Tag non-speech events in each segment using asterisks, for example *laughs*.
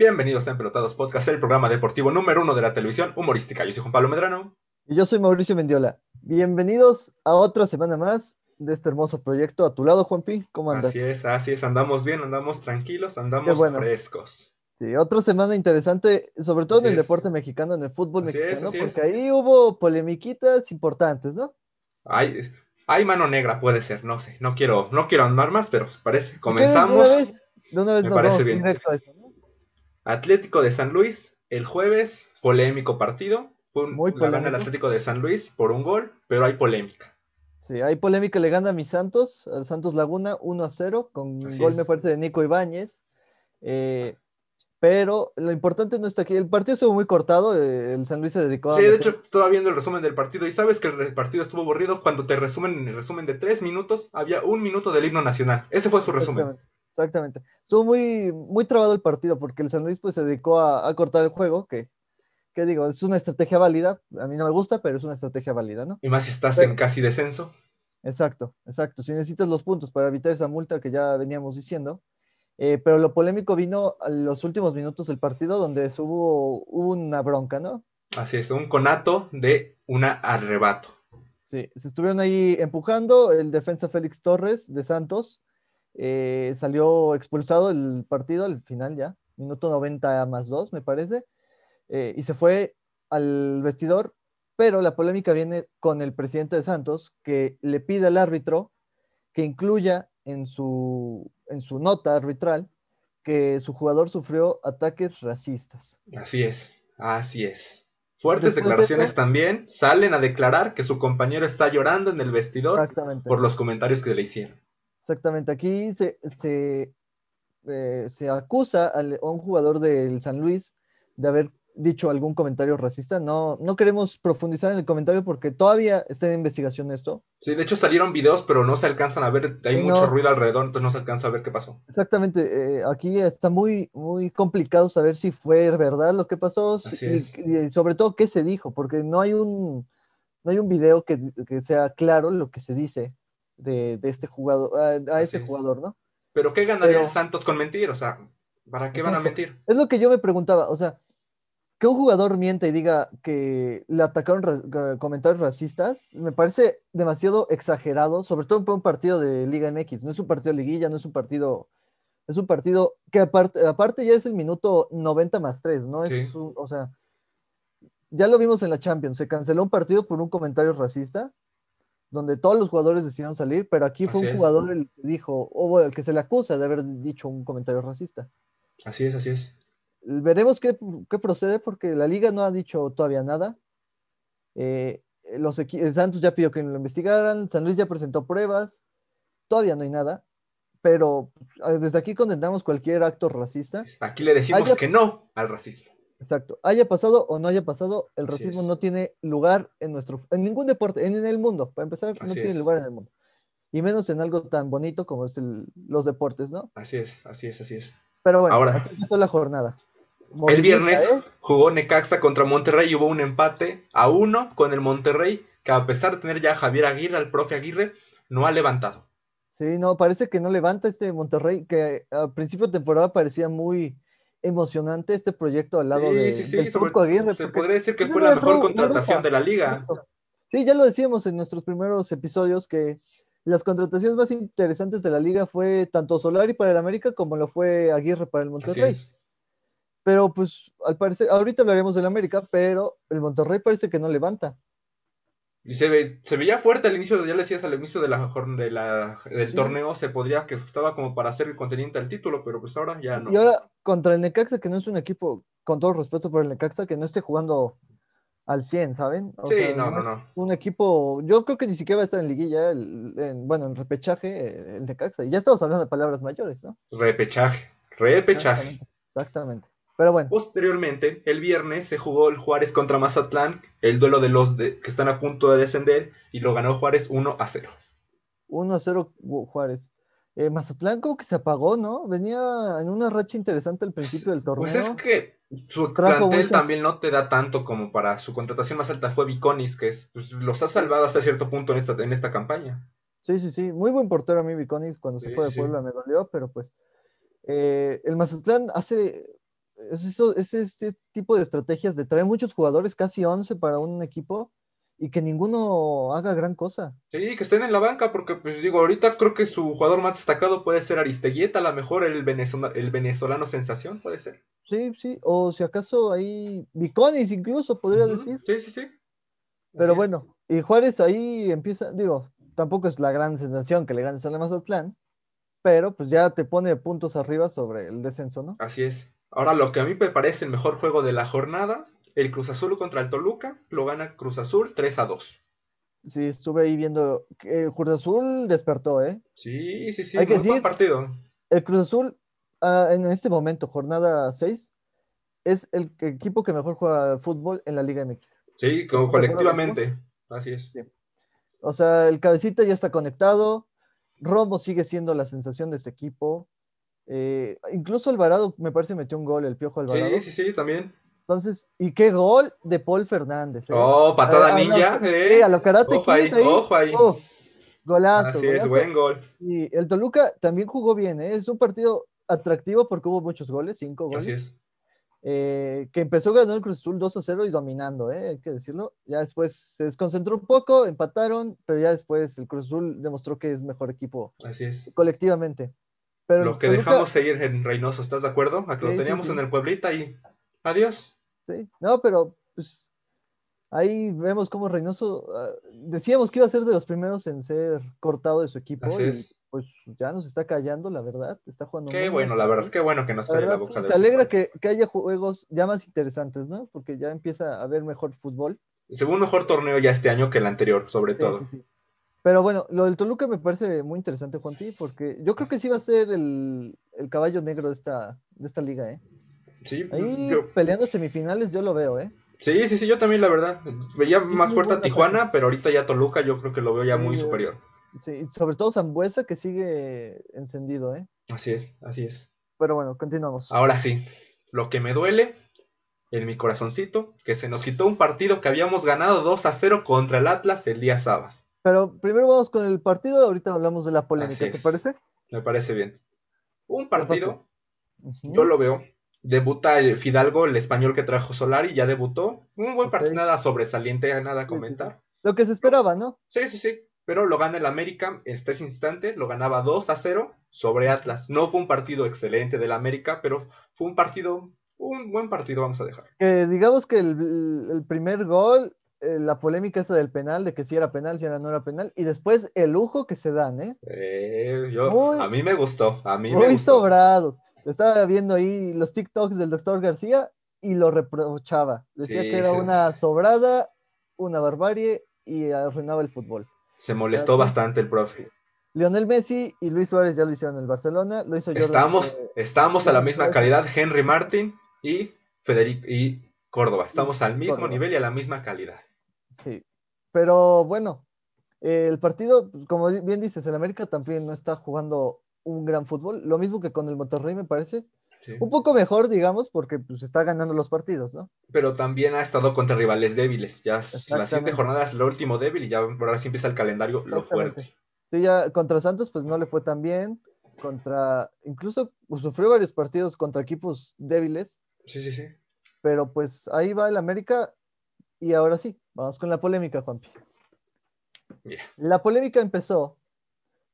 Bienvenidos a Empelotados Podcast, el programa deportivo número uno de la televisión humorística. Yo soy Juan Pablo Medrano. Y yo soy Mauricio Mendiola. Bienvenidos a otra semana más de este hermoso proyecto. A tu lado, Juanpi, ¿cómo andas? Así es, así es, andamos bien, andamos tranquilos, andamos frescos. Sí, otra semana interesante, sobre todo en el deporte mexicano, en el fútbol mexicano, porque ahí hubo polemiquitas importantes, ¿no? Hay, hay mano negra, puede ser, no sé, no quiero, no quiero andar más, pero parece, comenzamos. De una vez, nos parece bien. Atlético de San Luis, el jueves, polémico partido. Muy polémico. gana el Atlético de San Luis por un gol, pero hay polémica. Sí, hay polémica, le gana a mi Santos, al Santos Laguna 1 a 0, con un gol me parece de Nico Ibáñez. Eh, pero lo importante no está aquí. El partido estuvo muy cortado. Eh, el San Luis se dedicó a. Sí, de hecho, estaba viendo el resumen del partido. Y sabes que el partido estuvo aburrido cuando te resumen en el resumen de tres minutos. Había un minuto del himno nacional. Ese fue su resumen. Exactamente. Estuvo muy, muy trabado el partido porque el San Luis pues, se dedicó a, cortar el juego, que, que, digo, es una estrategia válida. A mí no me gusta, pero es una estrategia válida, ¿no? Y más si estás en casi descenso. Exacto, exacto. Si necesitas los puntos para evitar esa multa que ya veníamos diciendo. Eh, pero lo polémico vino a los últimos minutos del partido donde hubo, una bronca, ¿no? Así es, un conato de un arrebato. Sí, se estuvieron ahí empujando. El defensa Félix Torres de Santos eh, salió expulsado el partido al final ya, minuto 90 más 2, me parece, eh, y se fue al vestidor, pero la polémica viene con el presidente de Santos, que le pide al árbitro que incluya en su, en su nota arbitral que su jugador sufrió ataques racistas. Así es, así es. Fuertes declaraciones también salen a declarar que su compañero está llorando en el vestidor por los comentarios que le hicieron. Exactamente, aquí se, se, eh, acusa a un jugador del San Luis de haber dicho algún comentario racista. No, no queremos profundizar en el comentario porque todavía está en investigación esto. Sí, de hecho salieron videos, pero no se alcanzan a ver, hay mucho ruido alrededor, entonces no se alcanza a ver qué pasó. Exactamente, eh, aquí está muy, muy complicado saber si fue verdad lo que pasó y, sobre todo qué se dijo, porque no hay un, no hay un video que, que sea claro lo que se dice de, este jugador, a, este jugador, ¿no? Pero ¿qué ganaría Santos con mentir? O sea, ¿para qué van a mentir? Es lo que yo me preguntaba, o sea, que un jugador miente y diga que le atacaron comentarios racistas, me parece demasiado exagerado, sobre todo en un partido de Liga MX. No es un partido de liguilla, no es un partido, es un partido que aparte, aparte ya es el minuto 90 más 3, ¿no? Es o sea, ya lo vimos en la Champions, se canceló un partido por un comentario racista donde todos los jugadores decidieron salir, pero aquí fue un jugador el que dijo, o el que se le acusa de haber dicho un comentario racista. Así es, así es. Veremos qué, procede porque la liga no ha dicho todavía nada. Eh, los Santos ya pidió que lo investigaran, San Luis ya presentó pruebas, todavía no hay nada, pero pues, desde aquí condenamos cualquier acto racista. Aquí le decimos que no al racismo. Exacto. Haya pasado o no haya pasado, el racismo no tiene lugar en nuestro, en ningún deporte, en, el mundo. Para empezar, no tiene lugar en el mundo. Y menos en algo tan bonito como es los deportes, ¿no? Así es, así es, así es. Pero bueno, Ahora, así la jornada. el viernes ¿eh? jugó Necaxa contra Monterrey y hubo un empate a uno con el Monterrey, que a pesar de tener ya a Javier Aguirre, al profe Aguirre, no ha levantado. Sí, no, parece que no levanta este Monterrey, que a principio de temporada parecía muy, emocionante este proyecto al lado de, sí, sí, Aguirre. Se podría decir que fue la mejor contratación de la liga. Sí, ya lo decíamos en nuestros primeros episodios que las contrataciones más interesantes de la liga fue tanto Solari para el América como lo fue Aguirre para el Monterrey. Pero pues al parecer, ahorita hablaremos del América, pero el Monterrey parece que no levanta. Y se, ve, se veía fuerte al inicio, ya le decías al inicio de la, de la del torneo, se podría que estaba como para hacer el conteniente al título, pero pues ahora ya no. Y ahora contra el Necaxa, que no es un equipo, con todo respeto por el Necaxa, que no esté jugando al 100, ¿saben? sí, no, no, no, Un equipo, yo creo que ni siquiera va a estar en liguilla, bueno, en repechaje, el Necaxa. Y ya estamos hablando de palabras mayores, ¿no? Repechaje, repechaje. exactamente. Pero bueno. Posteriormente, el viernes se jugó el Juárez contra Mazatlán, el duelo de los que están a punto de descender, y lo ganó Juárez 1 a 0. 1 a 0 Juárez. Eh, Mazatlán como que se apagó, ¿no? Venía en una racha interesante al principio del torneo. Pues es que su plantel también no te da tanto como para su contratación más alta fue Viconis, que es, pues, los ha salvado hasta cierto punto en esta, en esta campaña. Sí, sí, sí. Muy buen portero a mí Viconis cuando se fue de Puebla me dolió, pero pues eh, el Mazatlán hace es, eso, es este tipo de estrategias de traer muchos jugadores, casi 11 para un equipo, y que ninguno haga gran cosa. Sí, que estén en la banca, porque pues digo, ahorita creo que su jugador más destacado puede ser Aristeguieta, a lo mejor el, venezolano, el venezolano sensación puede ser. Sí, sí, o si acaso ahí Viconis incluso podría decir. Sí, sí, sí. Pero bueno, y Juárez ahí empieza, digo, tampoco es la gran sensación que le ganes a la Mazatlán, pero pues ya te pone puntos arriba sobre el descenso, ¿no? Así es. Ahora, lo que a mí me parece el mejor juego de la jornada el Cruz Azul contra el Toluca lo gana Cruz Azul 3 a 2. Sí, estuve ahí viendo. El Cruz Azul despertó, ¿eh? Sí, sí, sí. Hay que decir, partido. El Cruz Azul, ah, en este momento, jornada 6, es el equipo que mejor juega fútbol en la Liga MX. Sí, como colectivamente. Así es. O sea, el cabecita ya está conectado. Romo sigue siendo la sensación de este equipo. Eh, incluso Alvarado, me parece, metió un gol, el Piojo Alvarado. Sí, sí, sí, también. Entonces, ¿y qué gol de Paul Fernández? ¿eh? Oh, patada ninja. eh. a lo karate ojo ahí, Ojo ahí. Oh, golazo. Así es, buen gol. Y el Toluca también jugó bien, ¿eh? Es un partido atractivo porque hubo muchos goles, cinco goles. Así es. Eh, que empezó ganando el Cruz Azul 2 a 0 y dominando, ¿eh? hay que decirlo. Ya después se desconcentró un poco, empataron, pero ya después el Cruz Azul demostró que es mejor equipo Así es. colectivamente. Pero lo que dejamos seguir en Reynoso, ¿estás de acuerdo? A que lo teníamos en el Pueblita y adiós. Sí, no, pero pues ahí vemos cómo Reynoso, ah, decíamos que iba a ser de los primeros en ser cortado de su equipo y pues ya nos está callando, la verdad, está jugando. Qué bueno, la verdad, qué bueno que nos cae la, boca. se alegra que, haya juegos ya más interesantes, ¿no? Porque ya empieza a haber mejor fútbol. Según mejor torneo ya este año que el anterior, sobre todo. Sí, sí. Pero bueno, lo del Toluca me parece muy interesante, Juanpi, porque yo creo que sí va a ser el, el caballo negro de esta, de esta liga, ¿eh? Sí, Ahí peleando semifinales yo lo veo, ¿eh? Sí, sí, sí, yo también la verdad. Veía más fuerte a Tijuana, pero ahorita ya Toluca yo creo que lo veo ya muy superior. Sí, sobre todo Zambuesa que sigue encendido, ¿eh? Así es, así es. Pero bueno, continuamos. Ahora sí, lo que me duele en mi corazoncito, que se nos quitó un partido que habíamos ganado 2 a 0 contra el Atlas el día sábado. Pero primero vamos con el partido, ahorita hablamos de la polémica, ¿te parece? Me parece bien. Un partido, yo lo veo Debuta el Fidalgo, el español que trajo Solari, ya debutó. Un buen partido, nada sobresaliente, nada a comentar. Lo que se esperaba, ¿no? Sí, sí, sí. Pero lo gana el América en este instante, lo ganaba 2 a 0 sobre Atlas. No fue un partido excelente del América, pero fue un partido, un buen partido, vamos a dejar. digamos que el, primer gol, eh, la polémica esa del penal, de que si era penal, si era, no era penal, y después el lujo que se dan, ¿eh? eh yo, a mí me gustó, a mí muy me gustó. sobrados. Estaba viendo ahí los TikToks del doctor García y lo reprochaba. Decía que era una sobrada, una barbarie y arruinaba el fútbol. Se molestó bastante el profe. Lionel Messi y Luis Suárez ya lo hicieron en el Barcelona, lo hizo Estamos, estamos a la misma calidad, Henry Martin y Federico y Córdoba. Estamos al mismo nivel y a la misma calidad. Sí, pero bueno, el partido, como bien dices, el América también no está jugando un gran fútbol. Lo mismo que con el Monterrey, me parece. Un poco mejor, digamos, porque pues está ganando los partidos, ¿no? Pero también ha estado contra rivales débiles. Ya la siguiente jornada es lo último débil y ya ahora sí empieza el calendario lo fuerte. Sí, ya contra Santos pues no le fue tan bien. Contra, incluso pues, sufrió varios partidos contra equipos débiles. Sí, sí, sí. Pero pues ahí va el América y ahora sí, vamos con la polémica, Juanpi. La polémica empezó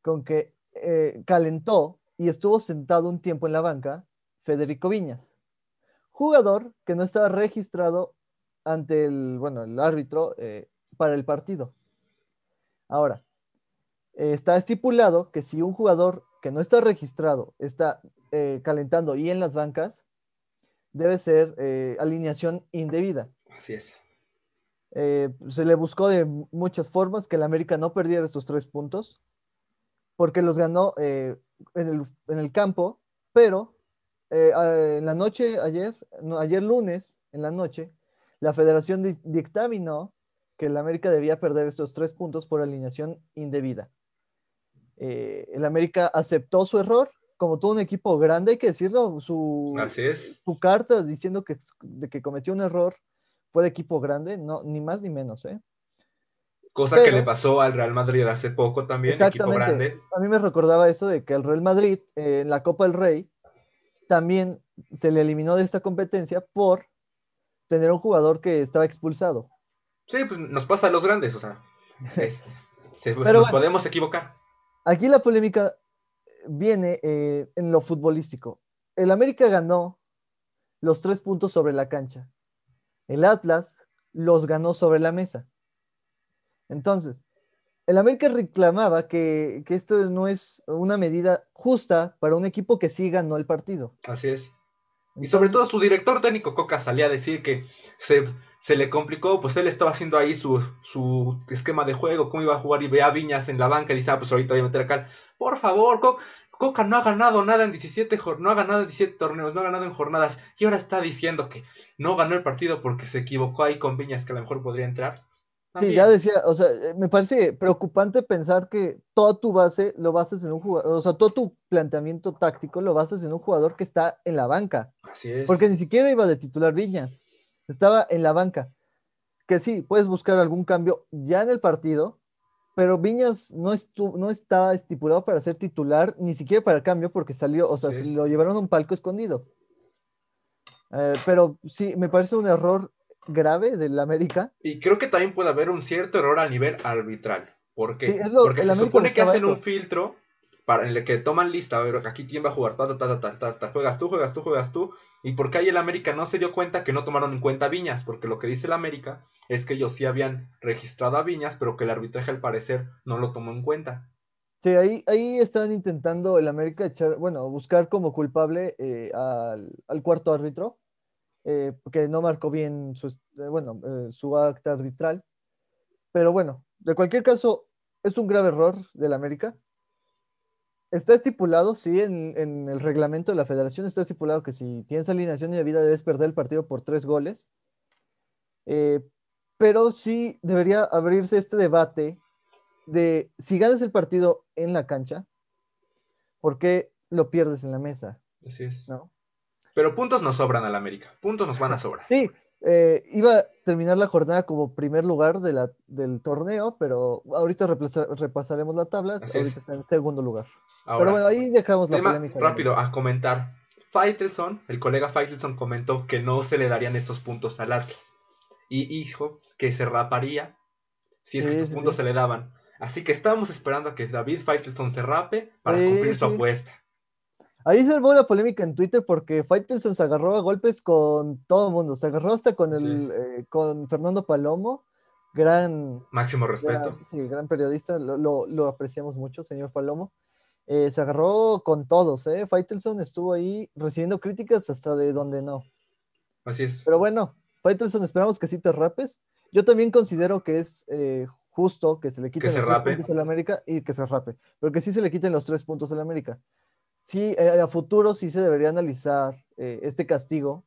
con que eh, calentó y estuvo sentado un tiempo en la banca Federico Viñas, jugador que no estaba registrado ante el, bueno, el árbitro eh, para el partido. Ahora, está estipulado que si un jugador que no está registrado está eh, calentando y en las bancas, debe ser alineación indebida. Así es. Se le buscó de muchas formas que el América no perdiera estos tres puntos porque los ganó eh, en, el, campo, pero eh, en la noche, ayer, ayer lunes, en la noche, la federación dictaminó que el América debía perder estos tres puntos por alineación indebida. Eh, el América aceptó su error, como todo un equipo grande, hay que decirlo, su, su carta diciendo que, de que cometió un error fue de equipo grande, no, ni más ni menos, ¿eh? Cosa que le pasó al Real Madrid hace poco también, equipo grande. A mí me recordaba eso de que el Real Madrid eh, en la Copa del Rey también se le eliminó de esta competencia por tener un jugador que estaba expulsado. Sí, pues nos pasa a los grandes, o sea, *laughs* pues, nos podemos equivocar. Aquí la polémica viene eh, en lo futbolístico. El América ganó los tres puntos sobre la cancha. El Atlas los ganó sobre la mesa. Entonces, el América reclamaba que, esto no es una medida justa para un equipo que sí ganó el partido. Así es. Y sobre todo su director técnico Coca salía a decir que se, se le complicó, pues él estaba haciendo ahí su, su, esquema de juego, cómo iba a jugar y ve a Viñas en la banca y dice, ah, pues ahorita voy a meter acá. Por favor, Coca, no ha ganado nada en 17 no ha ganado en 17 torneos, no ha ganado en jornadas y ahora está diciendo que no ganó el partido porque se equivocó ahí con Viñas que a lo mejor podría entrar. Sí, ya decía, o sea, eh, me parece preocupante pensar que toda tu base lo bases en un jugador, o sea, todo tu planteamiento táctico lo bases en un jugador que está en la banca. Así es. Porque ni siquiera iba de titular Viñas, estaba en la banca. Que sí, puedes buscar algún cambio ya en el partido, pero Viñas no, estuvo, no estaba estipulado para ser titular, ni siquiera para el cambio, porque salió, o sea, lo llevaron a un palco escondido. Eh, pero sí, me parece un error grave del América. Y creo que también puede haber un cierto error a nivel arbitral. Porque, porque se supone que hacen un filtro para en el que toman lista, a ver, aquí quién va a jugar, ta, ta, ta, juegas tú, juegas tú, juegas tú. Y porque ahí el América no se dio cuenta que no tomaron en cuenta Viñas, porque lo que dice el América es que ellos sí habían registrado a Viñas, pero que el arbitraje al parecer no lo tomó en cuenta. Sí, ahí, ahí están intentando el América echar, bueno, buscar como culpable eh, al, al, cuarto árbitro, eh, que no marcó bien su, eh, bueno, su acta arbitral. Pero bueno, de cualquier caso, es un grave error del América. Está estipulado, sí, en, el reglamento de la federación está estipulado que si tienes alineación y vida debes perder el partido por tres goles. pero sí debería abrirse este debate de si ganas el partido en la cancha, ¿por qué lo pierdes en la mesa? Así es. ¿no? Pero puntos nos sobran al América. Puntos nos van a sobrar. Sí, eh, iba a terminar la jornada como primer lugar de la, del torneo, pero ahorita repasaremos la tabla. ahorita está en segundo lugar. pero bueno, ahí dejamos la polémica. Rápido, a comentar. Faitelson, el colega Faitelson comentó que no se le darían estos puntos al Atlas. Y dijo que se raparía si es que estos puntos se le daban. Así que estábamos esperando a que David Faitelson se rape para cumplir su apuesta. Ahí se armó la polémica en Twitter porque Faitelson se agarró a golpes con todo el mundo. Se agarró hasta con el eh, con Fernando Palomo, gran. Máximo respeto. sí, gran periodista. Lo, apreciamos mucho, señor Palomo. Eh, se agarró con todos, ¿eh? Faitelson estuvo ahí recibiendo críticas hasta de donde no. Así es. Pero bueno, Faitelson, esperamos que sí te rapes. Yo también considero que es eh, justo que se le quiten los tres puntos a la América y que se rape. Pero que sí se le quiten los tres puntos a la América sí, eh, a futuro sí se debería analizar eh, este castigo,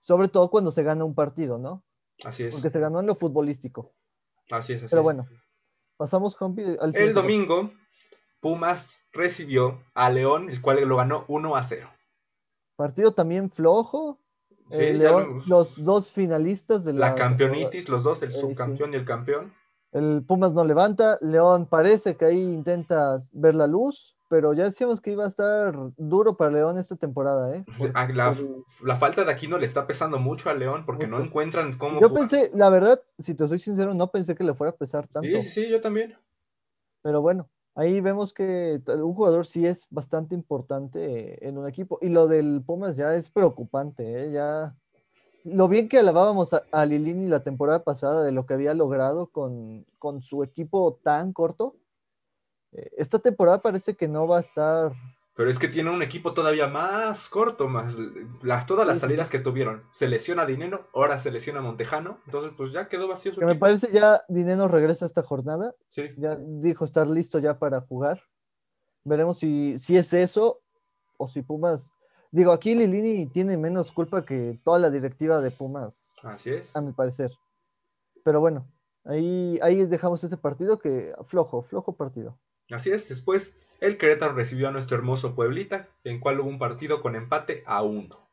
sobre todo cuando se gana un partido, ¿no? Así es. Porque se ganó en lo futbolístico. Así es, así Pero bueno, pasamos, al El domingo, Pumas recibió a León, el cual lo ganó 1 a 0. Partido también flojo. Eh, León, los dos finalistas de la, la campeonitis, los dos, el subcampeón y el campeón. El Pumas no levanta, León parece que ahí intenta ver la luz, pero ya decíamos que iba a estar duro para León esta temporada, ¿eh? Ah, la, falta de aquí no le está pesando mucho a León porque no encuentran cómo. Yo pensé, la verdad, si te soy sincero, no pensé que le fuera a pesar tanto. Sí, sí, yo también. Pero bueno, ahí vemos que un jugador sí es bastante importante en un equipo. Y lo del Pumas ya es preocupante, ¿eh? Ya. Lo bien que alabábamos a, a Lilini la temporada pasada de lo que había logrado con, con su equipo tan corto esta temporada parece que no va a estar. Pero es que tiene un equipo todavía más corto, más las todas las salidas que tuvieron. Se lesiona Dineno, ahora se lesiona Montejano, entonces pues ya quedó vacío su Me parece ya Dineno regresa esta jornada. Sí. Ya dijo estar listo ya para jugar. Veremos si, si es eso o si Pumas. Digo, aquí Lilini tiene menos culpa que toda la directiva de Pumas. Así es. A mi parecer. Pero bueno, ahí, ahí dejamos ese partido que flojo, flojo partido. Así es, después el Querétaro recibió a nuestro hermoso Pueblita, en cual hubo un partido con empate a uno.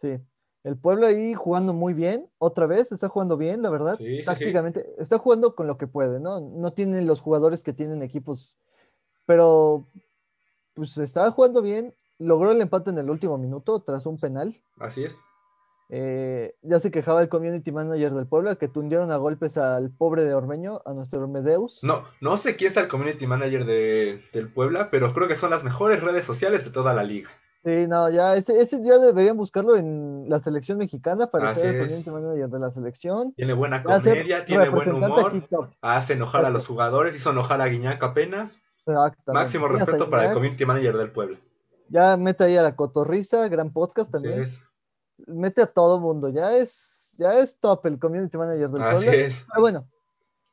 Sí, el pueblo ahí jugando muy bien, otra vez, está jugando bien, la verdad. Sí, Tácticamente, está jugando con lo que puede, ¿no? No tienen los jugadores que tienen equipos, pero pues estaba jugando bien logró el empate en el último minuto tras un penal. Así es. Eh, ya se quejaba el community manager del Puebla que tundieron a golpes al pobre de Ormeño, a nuestro Medeus. No, no sé quién es el community manager de, del Puebla, pero creo que son las mejores redes sociales de toda la liga. Sí, no, ya ese, ese día deberían buscarlo en la selección mexicana para Así ser el community manager de la selección. Tiene buena Ya comedia, tiene buen humor, hace enojar a los jugadores, hizo enojar a Guiñac apenas. Máximo Sí, respeto para el ya- community manager del Puebla. Ya mete ahí a la cotorrista, gran podcast también. Mete a todo mundo, ya es, ya es top el community manager del Así Puebla. es. Pero bueno,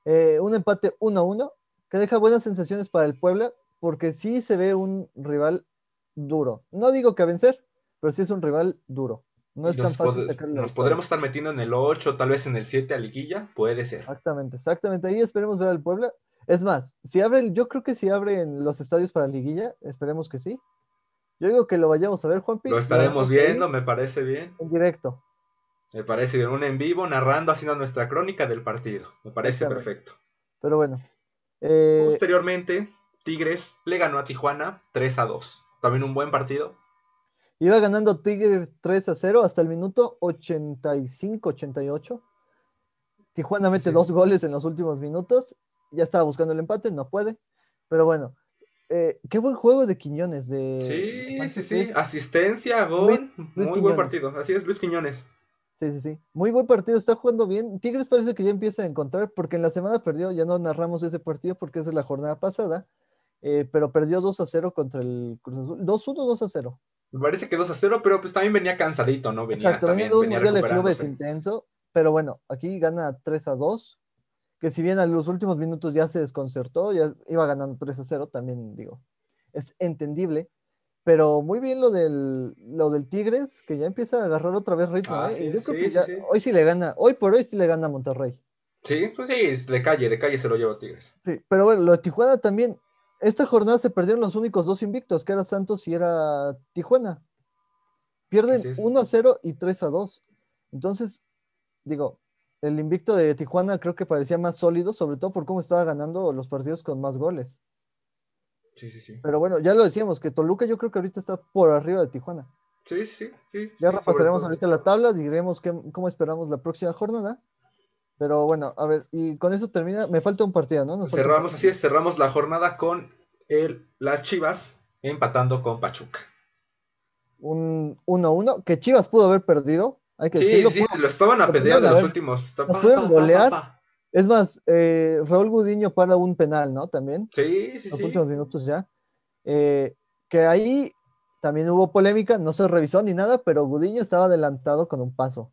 eh, un empate 1-1 que deja buenas sensaciones para el Puebla porque sí se ve un rival duro. No digo que a vencer, pero sí es un rival duro. No es tan fácil sacarle nos podremos estar metiendo en el 8, tal vez en el 7 a liguilla, puede ser. Exactamente, exactamente. Ahí esperemos ver al Puebla. Es más, si abren, yo creo que si abren los estadios para liguilla, esperemos que sí. Yo digo que lo vayamos a ver, Juanpi. Lo estaremos viendo, me parece bien. En directo. Me parece bien. Un en vivo narrando, haciendo nuestra crónica del partido. Me parece perfecto. Pero bueno. eh, Posteriormente, Tigres le ganó a Tijuana 3 a 2. También un buen partido. iba ganando Tigres 3 a 0 hasta el minuto 85-88. Tijuana mete Sí. dos goles en los últimos minutos. Ya estaba buscando el empate, no puede. Pero bueno, eh, qué buen juego de Quiñones. De, Sí, de sí, sí. Luis. Asistencia, gol. Luis- Luis Muy Quiñones. buen partido. Así es, Luis Quiñones. Sí, sí, sí. Muy buen partido, está jugando bien. Tigres parece que ya empieza a encontrar, porque en la semana perdió, ya no narramos ese partido porque es de la jornada pasada, eh, pero perdió 2 a 0 contra el Cruz Azul. 2-1, 2 a 0. Me parece que 2 a 0, pero pues también venía cansadito, ¿no? Venía Exacto, venía también, de un venía mundial de clubes intenso, pero bueno, aquí gana 3 a 2, que si bien a los últimos minutos ya se desconcertó, ya iba ganando 3 a 0, también digo, es entendible. Pero muy bien lo del, lo del Tigres, que ya empieza a agarrar otra vez ritmo. Ah, ¿eh? sí, Y yo creo que sí, ya, hoy sí le gana, hoy por hoy sí le gana a Monterrey. Sí, pues sí, de calle, de calle se lo lleva Tigres. Sí, pero bueno, lo de Tijuana también. Esta jornada se perdieron los únicos dos invictos, que era Santos y era Tijuana. Pierden Así es. 1 a 0 y 3 a 2. Entonces, digo, el invicto de Tijuana creo que parecía más sólido, sobre todo por cómo estaba ganando los partidos con más goles. Sí, sí, sí. Pero bueno, ya lo decíamos, que Toluca yo creo que ahorita está por arriba de Tijuana. Sí, sí, sí. Ya sí, repasaremos ahorita la tabla, diremos qué- cómo esperamos la próxima jornada. Pero bueno, a ver, y con eso termina. Me falta un partido, ¿no? Nos Cerramos, así es, cerramos la jornada con el, las Chivas empatando con Pachuca. un 1-1, que Chivas pudo haber perdido, hay que Sí, decirlo. sí, lo estaban apedreando los últimos. Está- pa, pa, golear. pa. Es más, eh, Raúl Gudiño para un penal, ¿no? También, Sí, sí, los sí. últimos minutos ya. Eh, que ahí también hubo polémica, no se revisó ni nada, pero Gudiño estaba adelantado con un paso.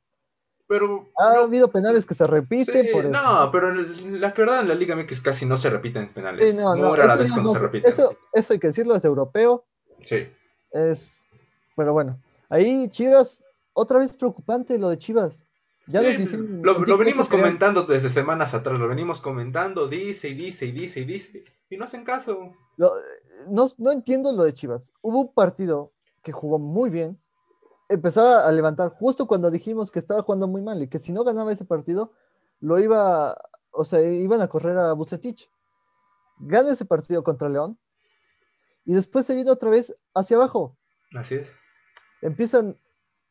Pero Ha no, habido penales que se repiten sí, por eso. no, pero la verdad en la Liga MX casi no se repiten penales. Sí, no, Muy no, rara eso vez ya cuando no se se- repiten. Eso, eso hay que decirlo, es europeo, Sí. es... Pero bueno, ahí Chivas, otra vez preocupante lo de Chivas. Ya Sí, les lo, lo venimos comentando desde semanas atrás, lo venimos comentando, dice y dice y dice y dice, y no hacen caso. Lo- no, no entiendo lo de Chivas. Hubo un partido que jugó muy bien. Empezaba a levantar justo cuando dijimos que estaba jugando muy mal y que si no ganaba ese partido, lo iba, o sea, iban a correr a Bucetich. Gana ese partido contra León y después se viene otra vez hacia abajo. Así es. Empiezan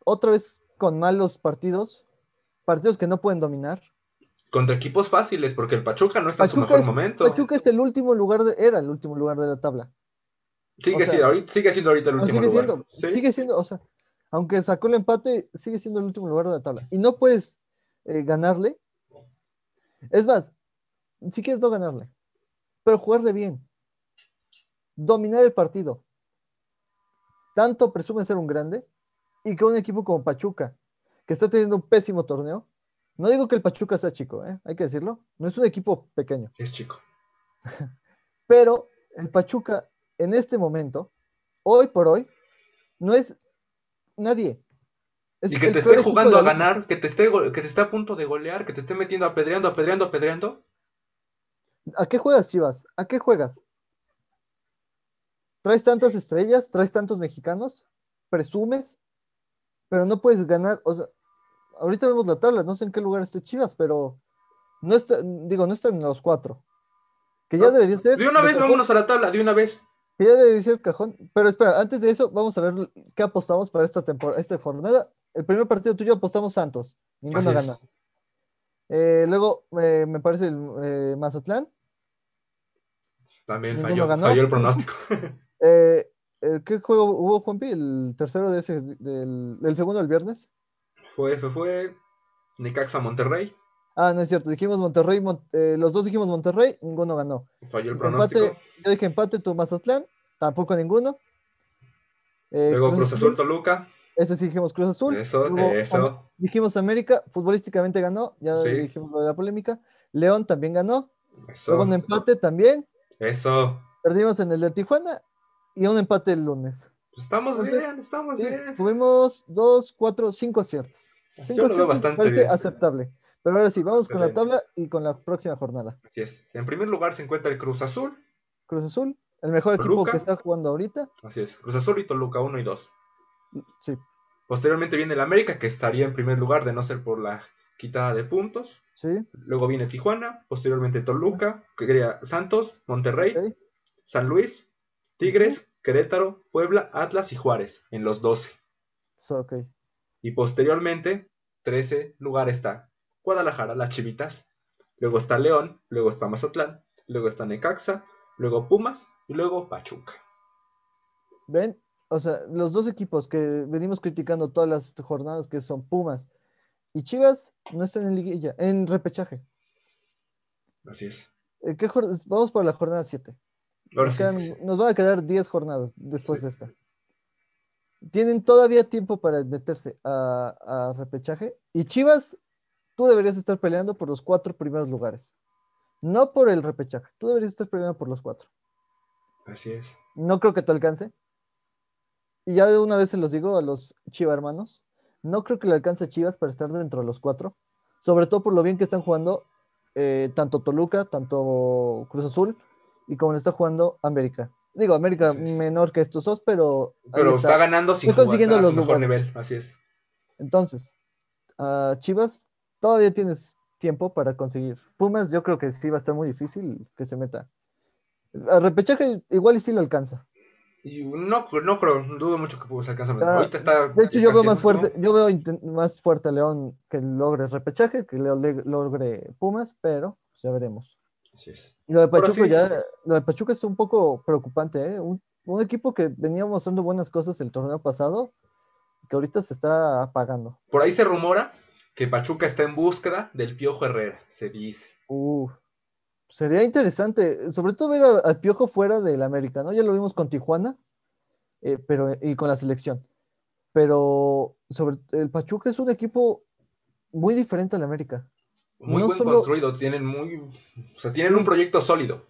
otra vez con malos partidos, partidos que no pueden dominar. Contra equipos fáciles, porque el Pachuca no está en su mejor es, momento. Pachuca es el último lugar, de- era el último lugar de la tabla. sigue, sea, siendo, ahorita, sigue siendo ahorita el último sigue lugar. siendo, ¿Sí? sigue siendo, o sea, aunque sacó el empate, sigue siendo el último lugar de la tabla. Y no puedes eh, ganarle. Es más, si quieres no ganarle, pero jugarle bien. Dominar el partido. Tanto presume ser un grande y que un equipo como Pachuca, que está teniendo un pésimo torneo, no digo que el Pachuca sea chico, ¿eh? hay que decirlo, no es un equipo pequeño. Es chico. *laughs* Pero el Pachuca en este momento, hoy por hoy, no es nadie. Es Y que te esté jugando a ganar, que te esté que te esté a punto de golear, que te esté metiendo apedreando, apedreando, apedreando. ¿A qué juegas, Chivas? ¿A qué juegas? ¿Traes tantas estrellas? ¿Traes tantos mexicanos? ¿Presumes? Pero no puedes ganar. O sea, ahorita vemos la tabla, no sé en qué lugar esté Chivas, pero no está, digo, no están en los cuatro. Que ya No, debería ser. De una vez cajón. vámonos a la tabla, de una vez. Que ya debe ser cajón. Pero espera, antes de eso, vamos a ver qué apostamos para esta temporada, esta jornada. El primer partido tuyo apostamos Santos. Ninguno gana. Eh, luego eh, me parece el eh, Mazatlán. También falló, ganó. falló el pronóstico. *laughs* *laughs* Eh, ¿Qué juego hubo, Juanpi? El tercero de ese, del, el segundo del viernes. fue, fue, fue Necaxa Monterrey. Ah, no es cierto. Dijimos Monterrey, Mon- eh, los dos dijimos Monterrey, ninguno ganó. Falló el pronóstico. Empate, yo dije empate, tu Mazatlán, tampoco ninguno. Eh, Luego Cruz Azul Toluca. Este sí dijimos Cruz Azul. Eso, Luego, eso. Dijimos América, futbolísticamente ganó, ya Sí. dijimos lo de la polémica. León también ganó. Eso. Luego un empate también. Eso. Perdimos en el de Tijuana y un empate el lunes. Pues estamos Entonces, bien, estamos Sí, bien. tuvimos dos, cuatro, cinco aciertos. Cinco Yo lo veo bastante bien. aceptable. Pero ahora sí, vamos con la tabla y con la próxima jornada. Así es. En primer lugar se encuentra el Cruz Azul. Cruz Azul, el mejor equipo que está jugando ahorita. Así es. Cruz Azul y Toluca 1 y 2. Sí, Posteriormente viene el América, que estaría en primer lugar de no ser por la quitada de puntos. sí. Luego viene Tijuana, posteriormente Toluca, que sería Santos, Monterrey. San Luis, Tigres, Querétaro, Puebla, Atlas y Juárez, en los 12. So, ok. Y posteriormente, 13 lugar está Guadalajara, las Chivitas. Luego está León, luego está Mazatlán, luego está Necaxa, luego Pumas y luego Pachuca. ¿Ven? O sea, los dos equipos que venimos criticando todas las jornadas, que son Pumas y Chivas, no están en liguilla, en repechaje. Así es. Eh, ¿qué Vamos por la jornada 7. Nos, sí, quedan- sí. nos van a quedar 10 jornadas después Sí. de esta. Tienen todavía tiempo para meterse a, a repechaje. Y Chivas, tú deberías estar peleando por los cuatro primeros lugares. No por el repechaje. Tú deberías estar peleando por los cuatro. Así es. No creo que te alcance. Y ya de una vez se los digo a los Chiva hermanos. No creo que le alcance a Chivas para estar dentro de los cuatro. Sobre todo por lo bien que están jugando eh, tanto Toluca, tanto Cruz Azul y como le está jugando América. Digo, América menor que estos dos, pero. Pero está ganando sin Está jugar, consiguiendo está a su mejor nivel. Así es. Entonces, a Chivas, todavía tienes tiempo para conseguir. Pumas, yo creo que sí va a estar muy difícil que se meta. A repechaje igual y sí le alcanza. No, no creo, dudo mucho que Pumas alcance. Ah, Ahorita está. De hecho, yo veo más fuerte, yo veo más fuerte a León que logre repechaje, que le- logre Pumas, pero ya veremos. Así es. Lo de Pachuca sí. ya, lo de Pachuca es un poco preocupante, ¿eh? Un, un equipo que venía mostrando buenas cosas el torneo pasado, que ahorita se está apagando. Por ahí se rumora que Pachuca está en búsqueda del Piojo Herrera, se dice. Uf, sería interesante, sobre todo ver a- al Piojo fuera del América, ¿no? Ya lo vimos con Tijuana, eh, pero, y con la selección. Pero sobre el Pachuca es un equipo muy diferente al América. Muy No buen solo- construido, tienen muy. O sea, tienen un proyecto sólido.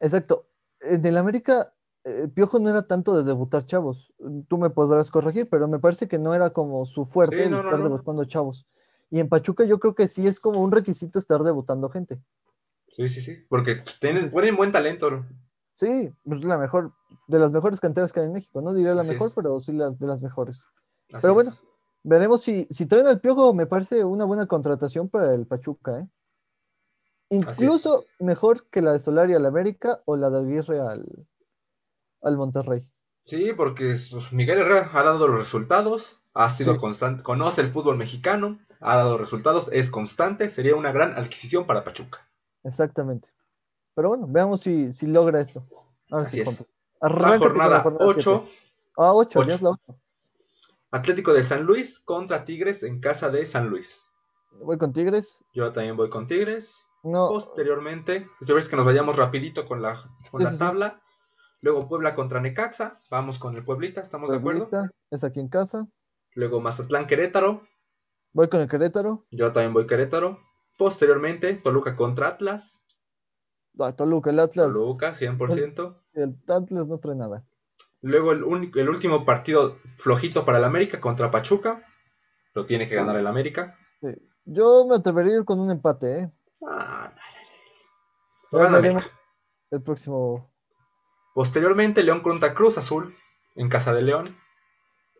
Exacto. En el América, eh, Piojo no era tanto de debutar chavos. Tú me podrás corregir, pero me parece que no era como su fuerte Sí, el no, estar no. debutando chavos. Y en Pachuca yo creo que sí es como un requisito estar debutando gente. Sí, sí, sí. Porque tienen, tienen buen talento. Sí, es la mejor, de las mejores canteras que hay en México. No diría la Así mejor, es. pero sí las de las mejores. Así Pero es. Veremos si, si traen al Piojo, me parece una buena contratación para el Pachuca, ¿eh? Incluso mejor que la de Solari al América o la de Aguirre al, al Monterrey. Sí, porque pues, Miguel Herrera ha dado los resultados, ha sido Sí. constante, conoce el fútbol mexicano, ha dado resultados, es constante, sería una gran adquisición para Pachuca. Exactamente. Pero bueno, veamos si, si logra esto. Ahora Así sí, es. La jornada siete. 8, Ah, 8, ocho. ya es la 8. Atlético de San Luis contra Tigres en casa de San Luis. Voy con Tigres. Yo también voy con Tigres. No, Posteriormente, yo ves que nos vayamos rapidito con la, con Sí, la sí, sí. tabla. Luego Puebla contra Necaxa. Vamos con el Pueblita, ¿estamos de acuerdo? Es aquí en casa. Luego Mazatlán Querétaro. Voy con el Querétaro. Yo también voy Querétaro. Posteriormente, Toluca contra Atlas. Ah, Toluca, el Atlas. Toluca, 100%. Sí, el Atlas no trae nada. Luego el, único- el último partido flojito para el América contra Pachuca. Lo tiene que ganar el América. Sí. Yo me atrevería a ir con un empate, ¿eh? Ah, gana veremos América. el próximo. Posteriormente, León contra Cruz Azul en casa de León.